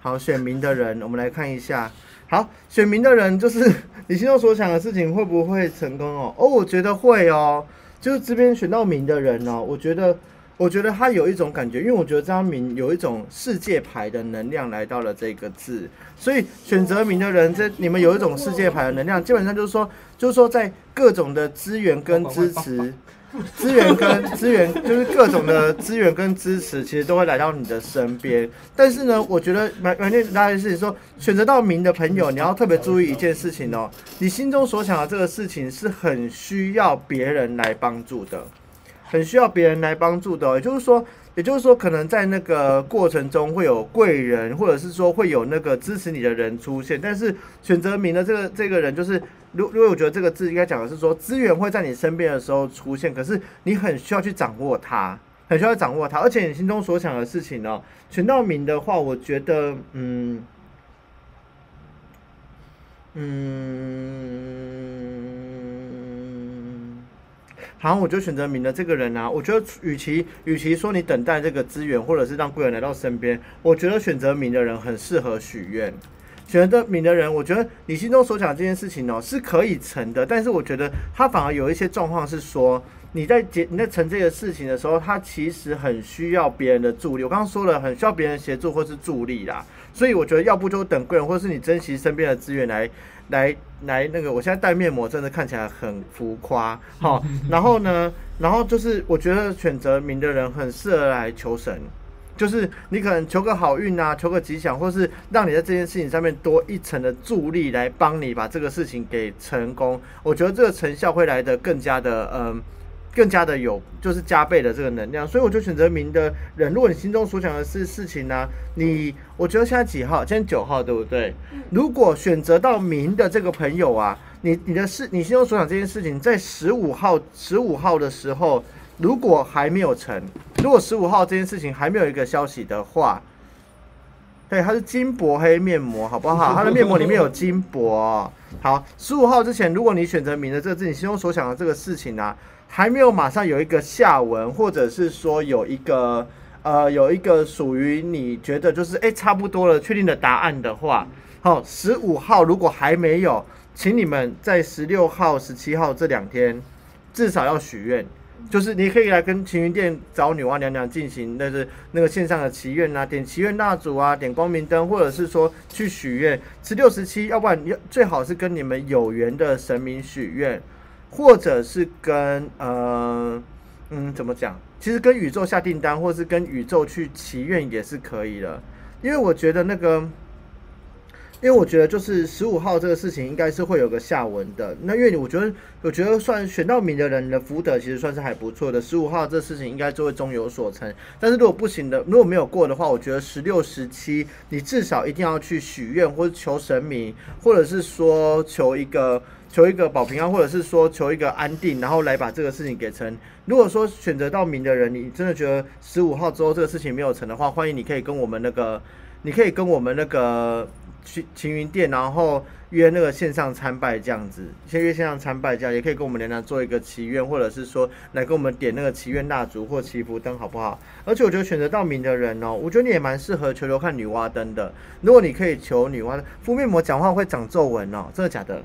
好，选民的人，我们来看一下。好，选民的人就是 [laughs] 你心中所想的事情会不会成功哦？哦，我觉得会哦。就是这边选到民的人哦，我觉得，我觉得他有一种感觉，因为我觉得这张明有一种世界牌的能量来到了这个字，所以选择名的人，这你们有一种世界牌的能量，基本上就是说，[laughs] 就是说在各种的资源跟支持，资源跟资源就是各种的资源跟支持，其实都会来到你的身边。但是呢，我觉得蛮蛮念大家是说，选择到名的朋友，你要特别注意一件事情哦，你心中所想的这个事情是很需要别人来帮助的。很需要别人来帮助的、也就是说，也就是说，可能在那个过程中会有贵人，或者是说会有那个支持你的人出现。但是选择名的这个这个人，就是如如果我觉得这个字应该讲的是说，资源会在你身边的时候出现，可是你很需要去掌握它，很需要掌握它，而且你心中所想的事情呢、选到名的话，我觉得，嗯。嗯，好，我就选择明的这个人啊。我觉得，与其与其说你等待这个资源，或者是让贵人来到身边，我觉得选择明的人很适合许愿。选择明的人，我觉得你心中所想这件事情哦是可以成的，但是我觉得他反而有一些状况是说，你在结你在成这个事情的时候，他其实很需要别人的助力。我刚刚说了，很需要别人协助或是助力啦。所以我觉得，要不就等贵人，或是你珍惜身边的资源来来来那个。我现在戴面膜真的看起来很浮夸，好。然后呢，然后就是我觉得选择明的人很适合来求神，就是你可能求个好运啊，求个吉祥，或是让你在这件事情上面多一层的助力，来帮你把这个事情给成功。我觉得这个成效会来的更加的嗯。更加的有，就是加倍的这个能量，所以我就选择明的人。如果你心中所想的是事情呢，你我觉得现在几号？今天九号，对不对？如果选择到明的这个朋友啊，你你的事，你心中所想这件事情，在十五号十五号的时候，如果还没有成，如果十五号这件事情还没有一个消息的话，对，它是金箔黑面膜，好不好？[laughs] 它的面膜里面有金箔。好，十五号之前，如果你选择明的这个自己心中所想的这个事情呢？还没有马上有一个下文，或者是说有一个呃有一个属于你觉得就是哎差不多了确定的答案的话，好，十五号如果还没有，请你们在十六号、十七号这两天至少要许愿，就是你可以来跟晴云殿找女娲娘娘进行那是那个线上的祈愿啊，点祈愿蜡烛啊，点光明灯，或者是说去许愿。十六、十七，要不然你最好是跟你们有缘的神明许愿。或者是跟呃嗯怎么讲？其实跟宇宙下订单，或是跟宇宙去祈愿也是可以的。因为我觉得那个，因为我觉得就是十五号这个事情应该是会有个下文的。那因为我觉得，我觉得算选到名的人的福德其实算是还不错的。十五号这事情应该就会终有所成。但是如果不行的，如果没有过的话，我觉得十六、十七你至少一定要去许愿，或者求神明，或者是说求一个。求一个保平安，或者是说求一个安定，然后来把这个事情给成。如果说选择到明的人，你真的觉得十五号之后这个事情没有成的话，欢迎你可以跟我们那个，你可以跟我们那个去晴云殿，然后约那个线上参拜这样子，先约线上参拜这样，也可以跟我们娘娘做一个祈愿，或者是说来跟我们点那个祈愿蜡烛或祈福灯，好不好？而且我觉得选择到明的人哦，我觉得你也蛮适合求求看女娲灯的。如果你可以求女娲敷面膜，讲话会长皱纹哦，真的假的？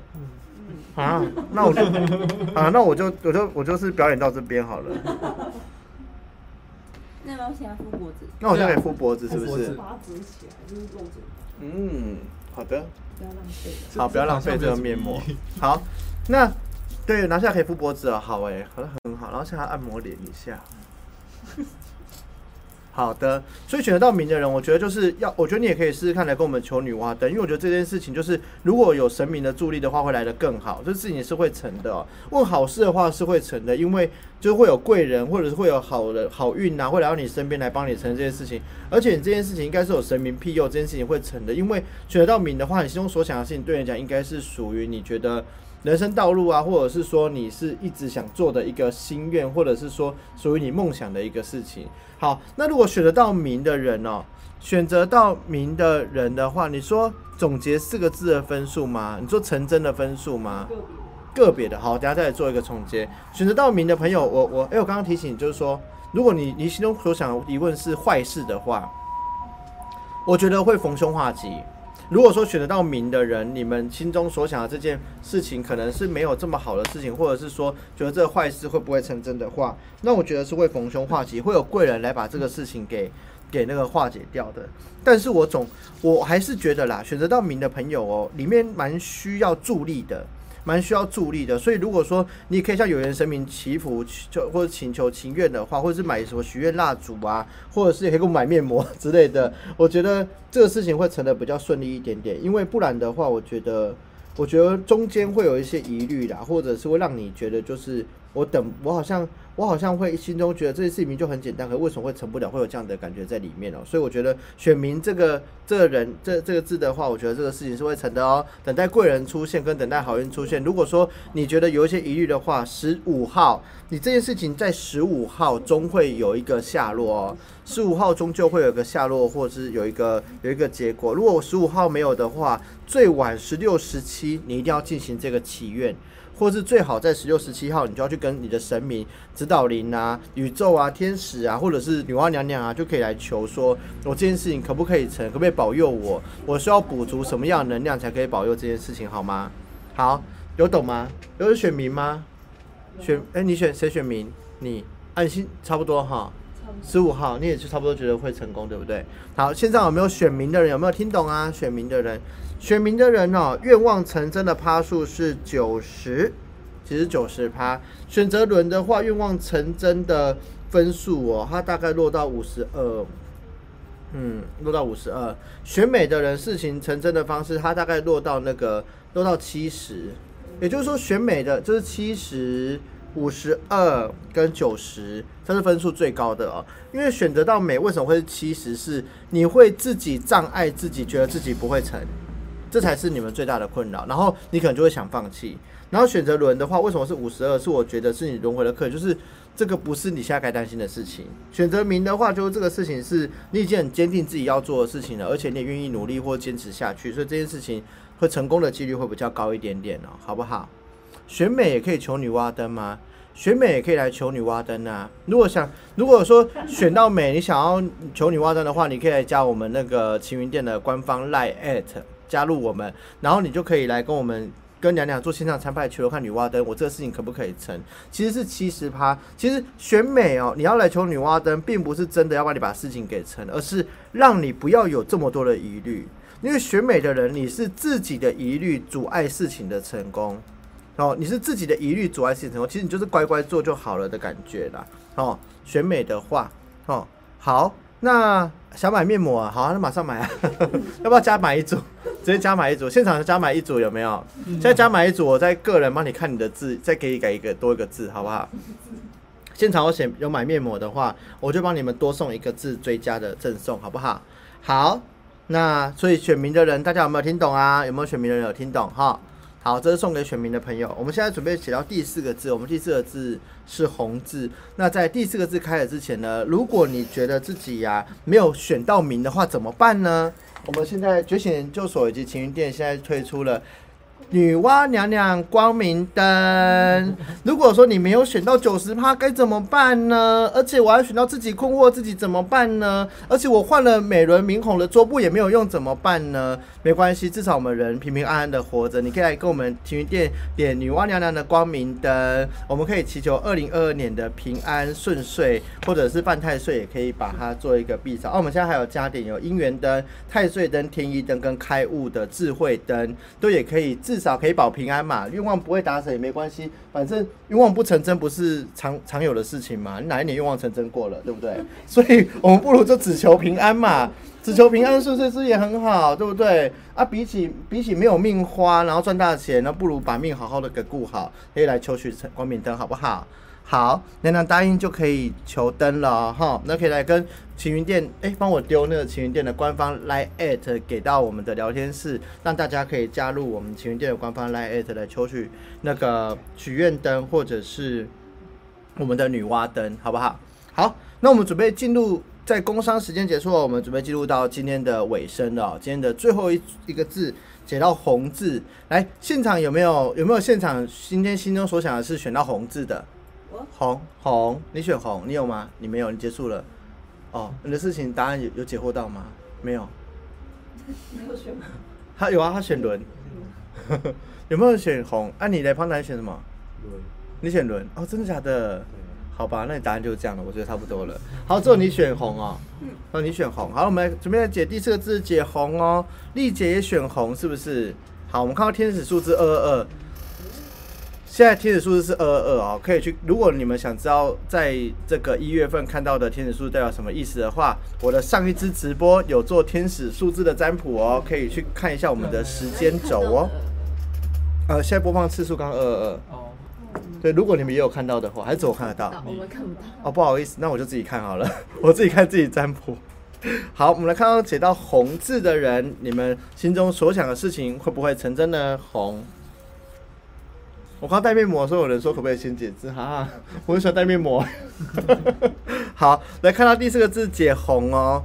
啊，那我就 [laughs] 啊，那我就我就我就是表演到这边好了。[laughs] 那我先敷脖子。那我现在敷脖子是不是？把它折起来，就是露着。嗯，好的。不要浪费。好，不要浪费这个面膜。好，那对拿下可以敷脖子啊，好哎，好像很好。然后现在按摩脸一下。[laughs] 好的，所以选得到名的人，我觉得就是要，我觉得你也可以试试看来跟我们求女娲灯，因为我觉得这件事情就是如果有神明的助力的话，会来得更好，这事情是会成的。问好事的话是会成的，因为就会有贵人，或者是会有好的好运呐，会来到你身边来帮你成这件事情。而且你这件事情应该是有神明庇佑，这件事情会成的。因为选得到名的话，你心中所想的事情，对你讲应该是属于你觉得。人生道路啊，或者是说你是一直想做的一个心愿，或者是说属于你梦想的一个事情。好，那如果选择到名的人哦，选择到名的人的话，你说总结四个字的分数吗？你说成真的分数吗？个别的。好，等下再来做一个总结。选择到名的朋友，我我哎，我刚刚提醒就是说，如果你你心中所想的疑问是坏事的话，我觉得会逢凶化吉。如果说选得到名的人，你们心中所想的这件事情可能是没有这么好的事情，或者是说觉得这个坏事会不会成真的话，那我觉得是会逢凶化吉，会有贵人来把这个事情给给那个化解掉的。但是我总我还是觉得啦，选择到名的朋友哦，里面蛮需要助力的。蛮需要助力的，所以如果说你可以向有缘神明祈福，就或者请求情愿的话，或者是买什么许愿蜡烛啊，或者是也可以给我买面膜之类的，我觉得这个事情会成的比较顺利一点点。因为不然的话，我觉得我觉得中间会有一些疑虑啦，或者是会让你觉得就是我等我好像。我好像会心中觉得这些事情就很简单，可为什么会成不了？会有这样的感觉在里面哦。所以我觉得选民这个这个人这这个字的话，我觉得这个事情是会成的哦。等待贵人出现跟等待好运出现。如果说你觉得有一些疑虑的话，十五号你这件事情在十五号终会有一个下落哦。十五号终究会有个下落，或者是有一个有一个结果。如果十五号没有的话，最晚十六十七你一定要进行这个祈愿。或是最好在十六、十七号，你就要去跟你的神明、指导灵啊、宇宙啊、天使啊，或者是女娲娘娘啊，就可以来求说，我这件事情可不可以成？可不可以保佑我？我需要补足什么样的能量才可以保佑这件事情？好吗？好，有懂吗？有选民吗？选哎、你选谁选民？你按心差不多哈，十五号你也是差不多觉得会成功，对不对？好，现在有没有选民的人？有没有听懂啊？选民的人，选民的人哦，愿望成真的趴数是九十，其实九十趴。选择轮的话，愿望成真的分数哦，它大概落到五十二。嗯，落到五十二。选美的人事情成真的方式，它大概落到那个落到七十，也就是说选美的就是七十、五十二跟九十，这是分数最高的哦。因为选择到美为什么会是七十？是你会自己障碍自己，觉得自己不会成，这才是你们最大的困扰。然后你可能就会想放弃。然后选择轮的话，为什么是五十二？是我觉得是你轮回的课，就是这个不是你现在该担心的事情。选择名的话，就是这个事情是你已经很坚定自己要做的事情了，而且你也愿意努力或坚持下去，所以这件事情会成功的几率会比较高一点点哦，好不好？选美也可以求女娲灯吗？选美也可以来求女娲灯啊！如果想，如果说选到美，你想要求女娲灯的话，你可以来加我们那个晴云店的官方 line at 加入我们，然后你就可以来跟我们跟娘娘做线上参拜，求求看女娲灯，我这个事情可不可以成？其实是七十趴。其实选美哦，你要来求女娲灯，并不是真的要把你把事情给成，而是让你不要有这么多的疑虑。因为选美的人，你是自己的疑虑阻碍事情的成功。哦，你是自己的疑虑阻碍事情成功，其实你就是乖乖做就好了的感觉啦。哦，选美的话，哦，好，那想买面膜啊，好，那马上买啊，[laughs] 要不要加买一组？[laughs] 直接加买一组，现场加买一组有没有？现在加买一组，我在个人帮你看你的字，再给你改一个多一个字，好不好？现场有写有买面膜的话，我就帮你们多送一个字追加的赠送，好不好？好，那所以选民的人，大家有没有听懂啊？有没有选民的人有听懂哈？好，这是送给选民的朋友。我们现在准备写到第四个字，我们第四个字是红字。那在第四个字开始之前呢，如果你觉得自己呀、没有选到名的话，怎么办呢？我们现在觉醒研究所以及晴云店现在推出了女娲娘娘光明灯。如果说你没有选到九十趴，该怎么办呢？而且我还选到自己困惑自己怎么办呢？而且我换了美轮明宏的桌布也没有用，怎么办呢？没关系，至少我们人平平安安的活着。你可以来跟我们晴云店点女娲娘娘的光明灯，我们可以祈求二零二二年的平安顺遂，或者是犯太岁，也可以把它做一个避扫。哦，我们现在还有加点有姻缘灯、太岁灯、天一灯跟开悟的智慧灯，都也可以自少可以保平安嘛。愿望不会达成也没关系，反正愿望不成真不是常常有的事情嘛。你哪一年愿望成真过了，对不对？[laughs] 所以我们不如就只求平安嘛。[laughs] 只求平安顺遂是也很好，对不对？啊，比起比起没有命花，然后赚大钱，那不如把命好好的给顾好，可以来求取光明灯，好不好？好，娘娘答应就可以求灯了哦哈。那可以来跟晴云店，哎，帮我丢那个晴云店的官方 line at 给到我们的聊天室，让大家可以加入我们晴云店的官方 line at 来求取那个许愿灯，或者是我们的女娲灯，好不好？好，那我们准备进入。在工商时间结束了，我们准备进入到今天的尾声了。今天的最后一一个字写到红字，来，现场有没有有没有现场今天心中所想的是选到红字的？我红红，你选红，你有吗？你没有，你结束了。哦，你的事情答案有有解惑到吗？没有。[laughs] 没有选 [laughs] 他有啊，他选轮。[laughs] 有没有选红？啊，你嘞，胖男选什么？轮，你选轮哦，真的假的？好吧，那你答案就是这样了，我觉得差不多了。好，之后你选红哦，嗯哦，你选红。好，我们来准备来解第四个字，解红哦。丽姐也选红，是不是？好，我们看到天使数字二二二，现在天使数字是二二二哦，可以去。如果你们想知道在这个一月份看到的天使数字代表什么意思的话，我的上一支直播有做天使数字的占卜哦，可以去看一下我们的时间轴哦。呃，现在播放次数刚二二二。哦，对，如果你们也有看到的话，还是只有我看得到。我们看不到。哦，不好意思，那我就自己看好了，我自己看自己占卜。好，我们来看到写到红字的人，你们心中所想的事情会不会成真呢？红。我刚戴面膜的时候，有人说可不可以先解字？哈，我很喜欢戴面膜。[laughs] 好，来看到第四个字解红哦。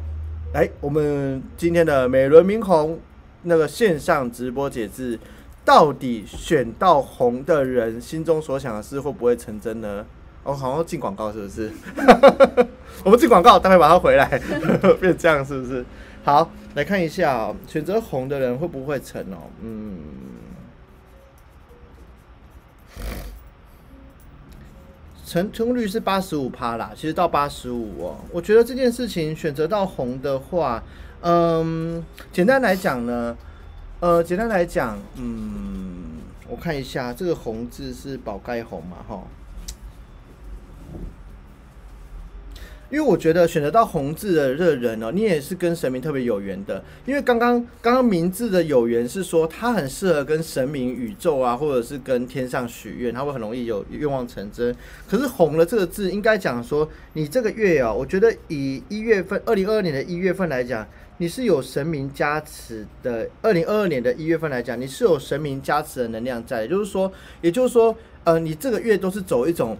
来，我们今天的美轮明宏那个线上直播解字，到底选到红的人心中所想的事会不会成真呢？哦，好像进广告是不是？[laughs] 我们进广告，待会把它回来，[laughs] 变这样是不是？好，来看一下、哦，选择红的人会不会成哦？嗯，成成功率是八十五趴啦，其实到八十五哦。我觉得这件事情选择到红的话，嗯，简单来讲呢，呃，简单来讲，嗯，我看一下这个红字是宝盖红嘛，哈。因为我觉得选择到红字的这人哦，你也是跟神明特别有缘的。因为刚刚刚刚名字的有缘是说，他很适合跟神明、宇宙啊，或者是跟天上许愿，他会很容易有愿望成真。可是红了这个字，应该讲说，你这个月哦，我觉得以一月份，二零二二年的一月份来讲，你是有神明加持的。二零二二年的一月份来讲，你是有神明加持的能量在，也就是说，也就是说，呃，你这个月都是走一种。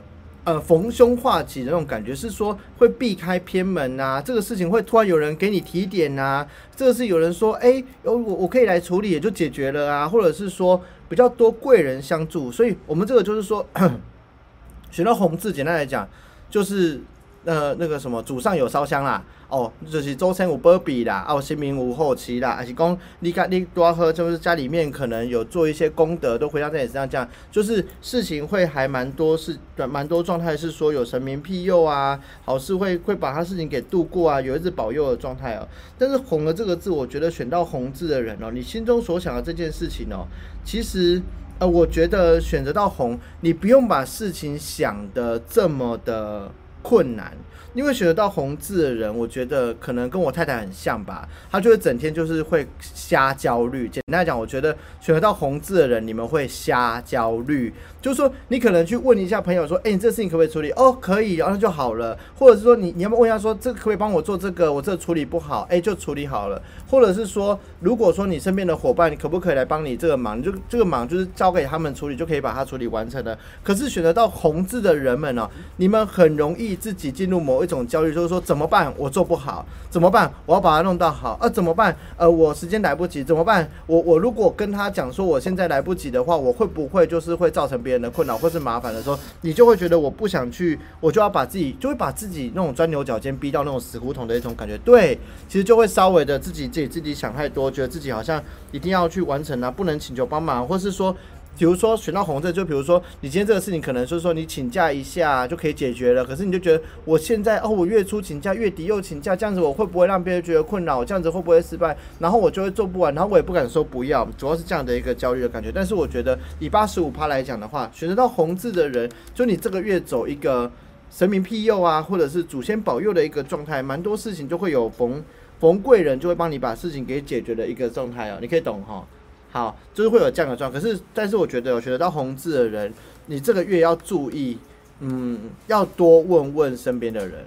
呃，逢凶化吉的那种感觉是说会避开偏门啊，这个事情会突然有人给你提点啊，这个是有人说，哎，我我可以来处理，也就解决了啊，或者是说比较多贵人相助，所以我们这个就是说，[coughs] 选到红字，简单来讲就是呃那个什么祖上有烧香啦。哦，就是周身有波比啦，哦，新民无后期啦，还是讲你看你多喝，就是家里面可能有做一些功德，都回到在你身上，这样就是事情会还蛮多，是蛮多状态是说有神明庇佑啊，好事会会把他事情给度过啊，有一直保佑的状态哦。但是红的这个字，我觉得选到红字的人哦，你心中所想的这件事情哦，其实呃，我觉得选择到红，你不用把事情想的这么的困难。因为选择到红字的人，我觉得可能跟我太太很像吧。她就是整天就是会瞎焦虑。简单来讲，我觉得选择到红字的人，你们会瞎焦虑。就是说，你可能去问一下朋友说：“哎，你这事情可不可以处理？”哦，可以，然后就好了。或者是说，你你要不要问一下说：“这个可不可以帮我做这个？我这处理不好。”哎，就处理好了。或者是说，如果说你身边的伙伴，你可不可以来帮你这个忙？就这个忙就是交给他们处理，就可以把它处理完成了。可是选择到红字的人们呢，你们很容易自己进入某一种焦虑，就是说怎么办？我做不好，怎么办？我要把它弄到好，呃，怎么办？呃，我时间来不及，怎么办？我我如果跟他讲说我现在来不及的话，我会不会就是会造成别人的困扰或是麻烦的时候，你就会觉得我不想去，我就要把自己就会把自己那种钻牛角尖逼到那种死胡同的一种感觉。对，其实就会稍微的自己自己自己想太多，觉得自己好像一定要去完成啊，不能请求帮忙，或是说。比如说选到红色，就比如说你今天这个事情可能就是说你请假一下就可以解决了，可是你就觉得我现在哦，我月初请假，月底又请假，这样子我会不会让别人觉得困扰？这样子会不会失败？然后我就会做不完，然后我也不敢说不要，主要是这样的一个焦虑的感觉。但是我觉得以八十五趴来讲的话，选择到红字的人，就你这个月走一个神明庇佑啊，或者是祖先保佑的一个状态，蛮多事情就会有逢逢贵人就会帮你把事情给解决的一个状态哦，你可以懂哈。好，就是会有这样的状。可是，但是我觉得有学得到红字的人，你这个月要注意，嗯，要多问问身边的人，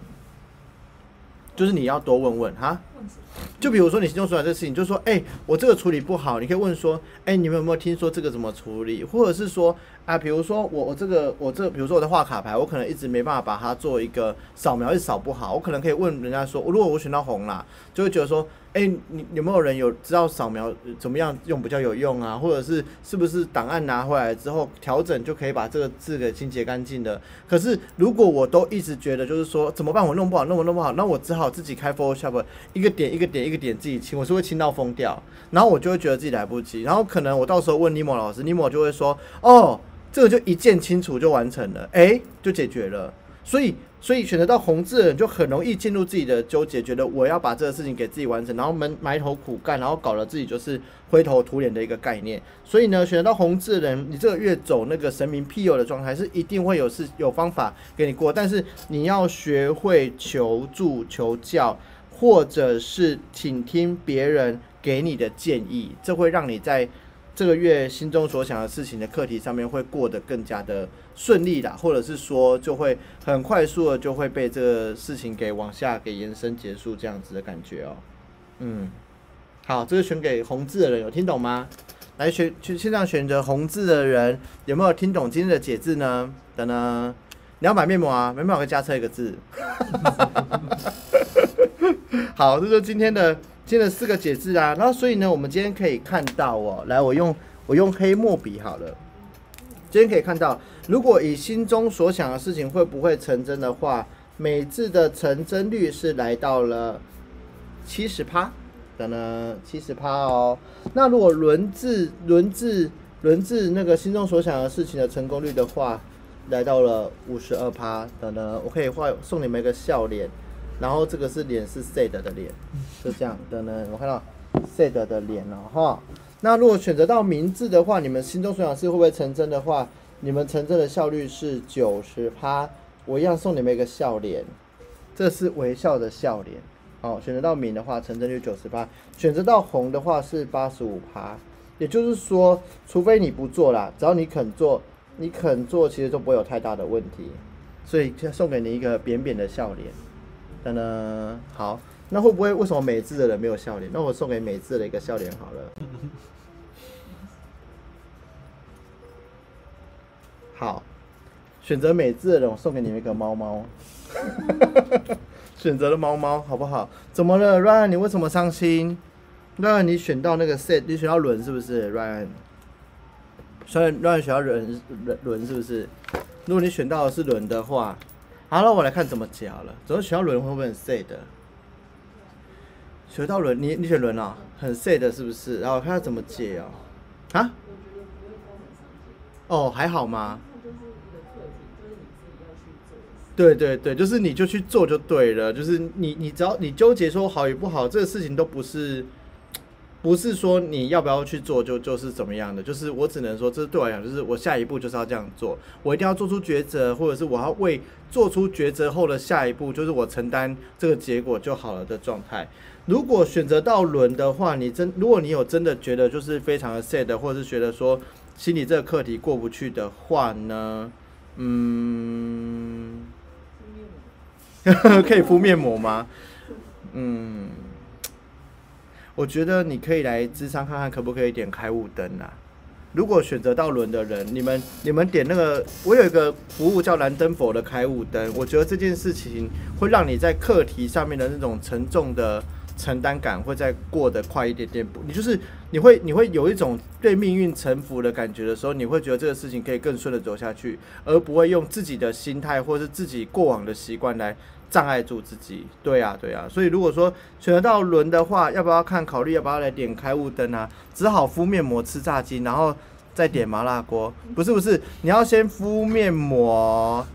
就是你要多问问哈。就比如说你心中所想这事情，就说，哎，我这个处理不好，你可以问说，哎，你们有没有听说这个怎么处理？或者是说，啊，比如说我我这个我这，比如说我在画卡牌，我可能一直没办法把它做一个扫描，一直扫不好，我可能可以问人家说，如果我选到红啦，就会觉得说。哎，你有没有人有知道扫描怎么样用比较有用啊？或者是是不是档案拿回来之后调整就可以把这个字给清洁干净的？可是如果我都一直觉得就是说怎么办？我弄不好，弄不弄不好，那我只好自己开 Photoshop，一个点一个点一个点自己清，我是会清到疯掉。然后我就会觉得自己来不及。然后可能我到时候问尼莫老师，尼莫就会说：“哦，这个就一键清除就完成了，哎，就解决了。”所以。所以选择到红字的人就很容易进入自己的纠结，觉得我要把这个事情给自己完成，然后埋埋头苦干，然后搞得自己就是灰头土脸的一个概念。所以呢，选择到红字的人，你这个月走那个神明庇佑的状态，是一定会有事有方法给你过，但是你要学会求助、求教，或者是倾听别人给你的建议，这会让你在。这个月心中所想的事情的课题上面会过得更加的顺利啦，或者是说就会很快速的就会被这个事情给往下给延伸结束这样子的感觉哦。嗯，好，这个选给红字的人有听懂吗？来选去现在选择红字的人有没有听懂今天的解字呢？等等，你要买面膜啊？面膜可以加测一个字。[laughs] 好，这就是今天的。接了四个解字啊，然后所以呢，我们今天可以看到哦，来，我用我用黑墨笔好了。今天可以看到，如果以心中所想的事情会不会成真的话，每字的成真率是来到了七十趴，等等七十趴哦。那如果轮字轮字轮字那个心中所想的事情的成功率的话，来到了五十二趴的呢，我可以画送你们一个笑脸，然后这个是脸是 sad 的脸，就这样的呢，我看到 sad 的脸了哈。那如果选择到名字的话，你们心中所想事会不会成真的话，你们成真的效率是九十趴，我一样送你们一个笑脸，这是微笑的笑脸。哦，选择到名的话，成真率九十八；选择到红的话是八十五趴。也就是说，除非你不做啦，只要你肯做，你肯做，其实都不会有太大的问题。所以送给你一个扁扁的笑脸。等等，好，那会不会为什么美字的人没有笑脸？那我送给美字的一个笑脸好了。[laughs] 好，选择美字的人，我送给你们一个猫猫。[laughs] 选择了猫猫，好不好？怎么了，Ryan？你为什么伤心？Ryan，你选到那个 set，你选到轮是不是？Ryan，虽然 Ryan 选到轮轮轮是不是？如果你选到的是轮的话，好了，我来看怎么解好了。怎么学到轮会不会很 sad？选到轮，你你选轮啊，很 sad 是不是？然后看他怎么解哦。啊？哦，还好吗？对对对，就是你就去做就对了，就是你你只要你纠结说好与不好，这个事情都不是，不是说你要不要去做就就是怎么样的，就是我只能说，这对我来讲，就是我下一步就是要这样做，我一定要做出抉择，或者是我要为做出抉择后的下一步，就是我承担这个结果就好了的状态。如果选择到轮的话，你真如果你有真的觉得就是非常的 sad，或者是觉得说心里这个课题过不去的话呢，嗯。[laughs] 可以敷面膜吗？嗯，我觉得你可以来智商看看，可不可以点开雾灯啊？如果选择到轮的人，你们你们点那个，我有一个服务叫蓝灯佛的开雾灯，我觉得这件事情会让你在课题上面的那种沉重的。承担感会再过得快一点点，你就是你会你会有一种对命运臣服的感觉的时候，你会觉得这个事情可以更顺的走下去，而不会用自己的心态或是自己过往的习惯来障碍住自己。对啊，对啊。所以如果说选择到轮的话，要不要看考虑要不要来点开雾灯啊？只好敷面膜吃炸鸡，然后再点麻辣锅。[laughs] 不是不是，你要先敷面膜，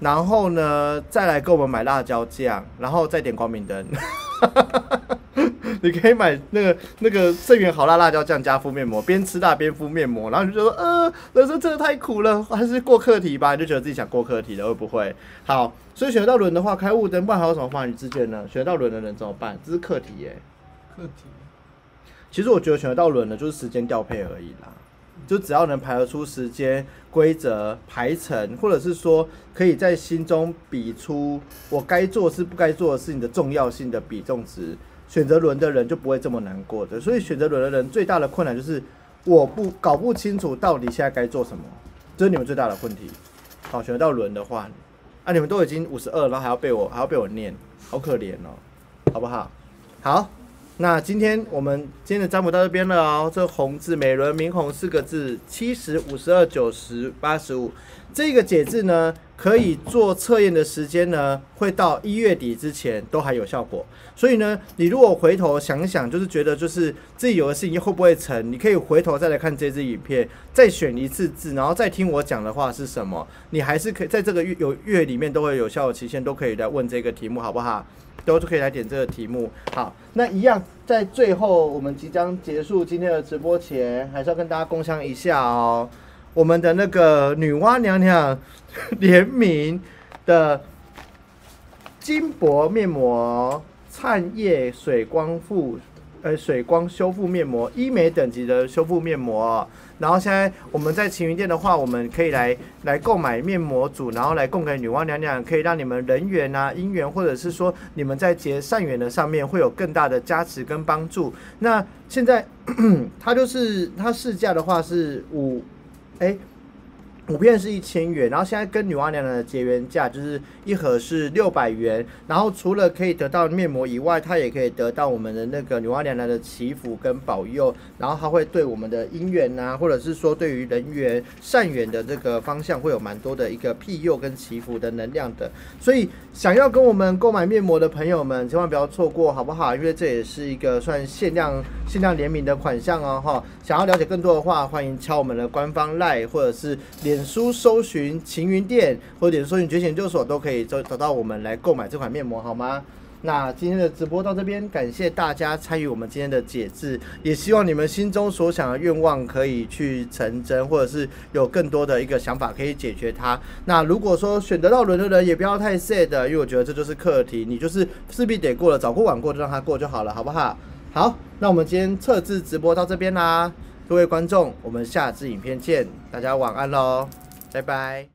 然后呢再来给我们买辣椒酱，然后再点光明灯。[laughs] 你可以买那个那个圣元好辣辣椒酱加敷面膜，边吃辣边敷面膜，然后你就说，呃，人生真的太苦了，还是过课题吧，你就觉得自己想过课题了，会不会？好，所以选到轮的话，开雾灯，不然还有什么方法？你之前呢？选到轮的人怎么办？这是课题耶。课题。其实我觉得选到轮的，就是时间调配而已啦。就只要能排得出时间、规则、排程，或者是说可以在心中比出我该做是不该做的事情的重要性的比重值，选择轮的人就不会这么难过的。所以选择轮的人最大的困难就是我不搞不清楚到底现在该做什么，这是你们最大的问题。好，选择到轮的话，啊，你们都已经五十二了，还要被我还要被我念，好可怜哦，好不好？好。那今天我们今天的占卜到这边了哦。这红字每轮明红四个字，七十五十二九十八十五，这个解字呢，可以做测验的时间呢，会到一月底之前都还有效果。所以呢，你如果回头想想，就是觉得就是自己有的事情会不会成，你可以回头再来看这支影片，再选一次字，然后再听我讲的话是什么，你还是可以在这个月有月里面都会有效的期限，都可以来问这个题目，好不好？都可以来点这个题目。好，那一样在最后我们即将结束今天的直播前，还是要跟大家共享一下哦。我们的那个女娲娘娘 [laughs] 联名的金箔面膜灿叶水光复呃水光修复面膜，医美等级的修复面膜。然后现在我们在晴云店的话，我们可以来来购买面膜组，然后来供给女娲娘娘，可以让你们人缘啊、姻缘，或者是说你们在结善缘的上面会有更大的加持跟帮助。那现在 [clears throat] 它就是它市价的话是五，哎。普遍是一千元，然后现在跟女娲娘娘的结缘价就是一盒是六百元，然后除了可以得到面膜以外，它也可以得到我们的那个女娲娘娘的祈福跟保佑，然后它会对我们的姻缘呐，或者是说对于人缘善缘的这个方向会有蛮多的一个庇佑跟祈福的能量的，所以想要跟我们购买面膜的朋友们，千万不要错过，好不好？因为这也是一个算限量限量联名的款项哦，哈！想要了解更多的话，欢迎敲我们的官方 line 或者是连。脸书搜寻晴云店，或者脸书搜寻觉醒研究所，都可以找找到我们来购买这款面膜，好吗？那今天的直播到这边，感谢大家参与我们今天的解字，也希望你们心中所想的愿望可以去成真，或者是有更多的一个想法可以解决它。那如果说选得到轮的人，也不要太 sad，因为我觉得这就是课题，你就是势必得过了，早过晚过就让它过就好了，好不好？好，那我们今天测字直播到这边啦，各位观众，我们下支影片见，大家晚安喽，拜拜。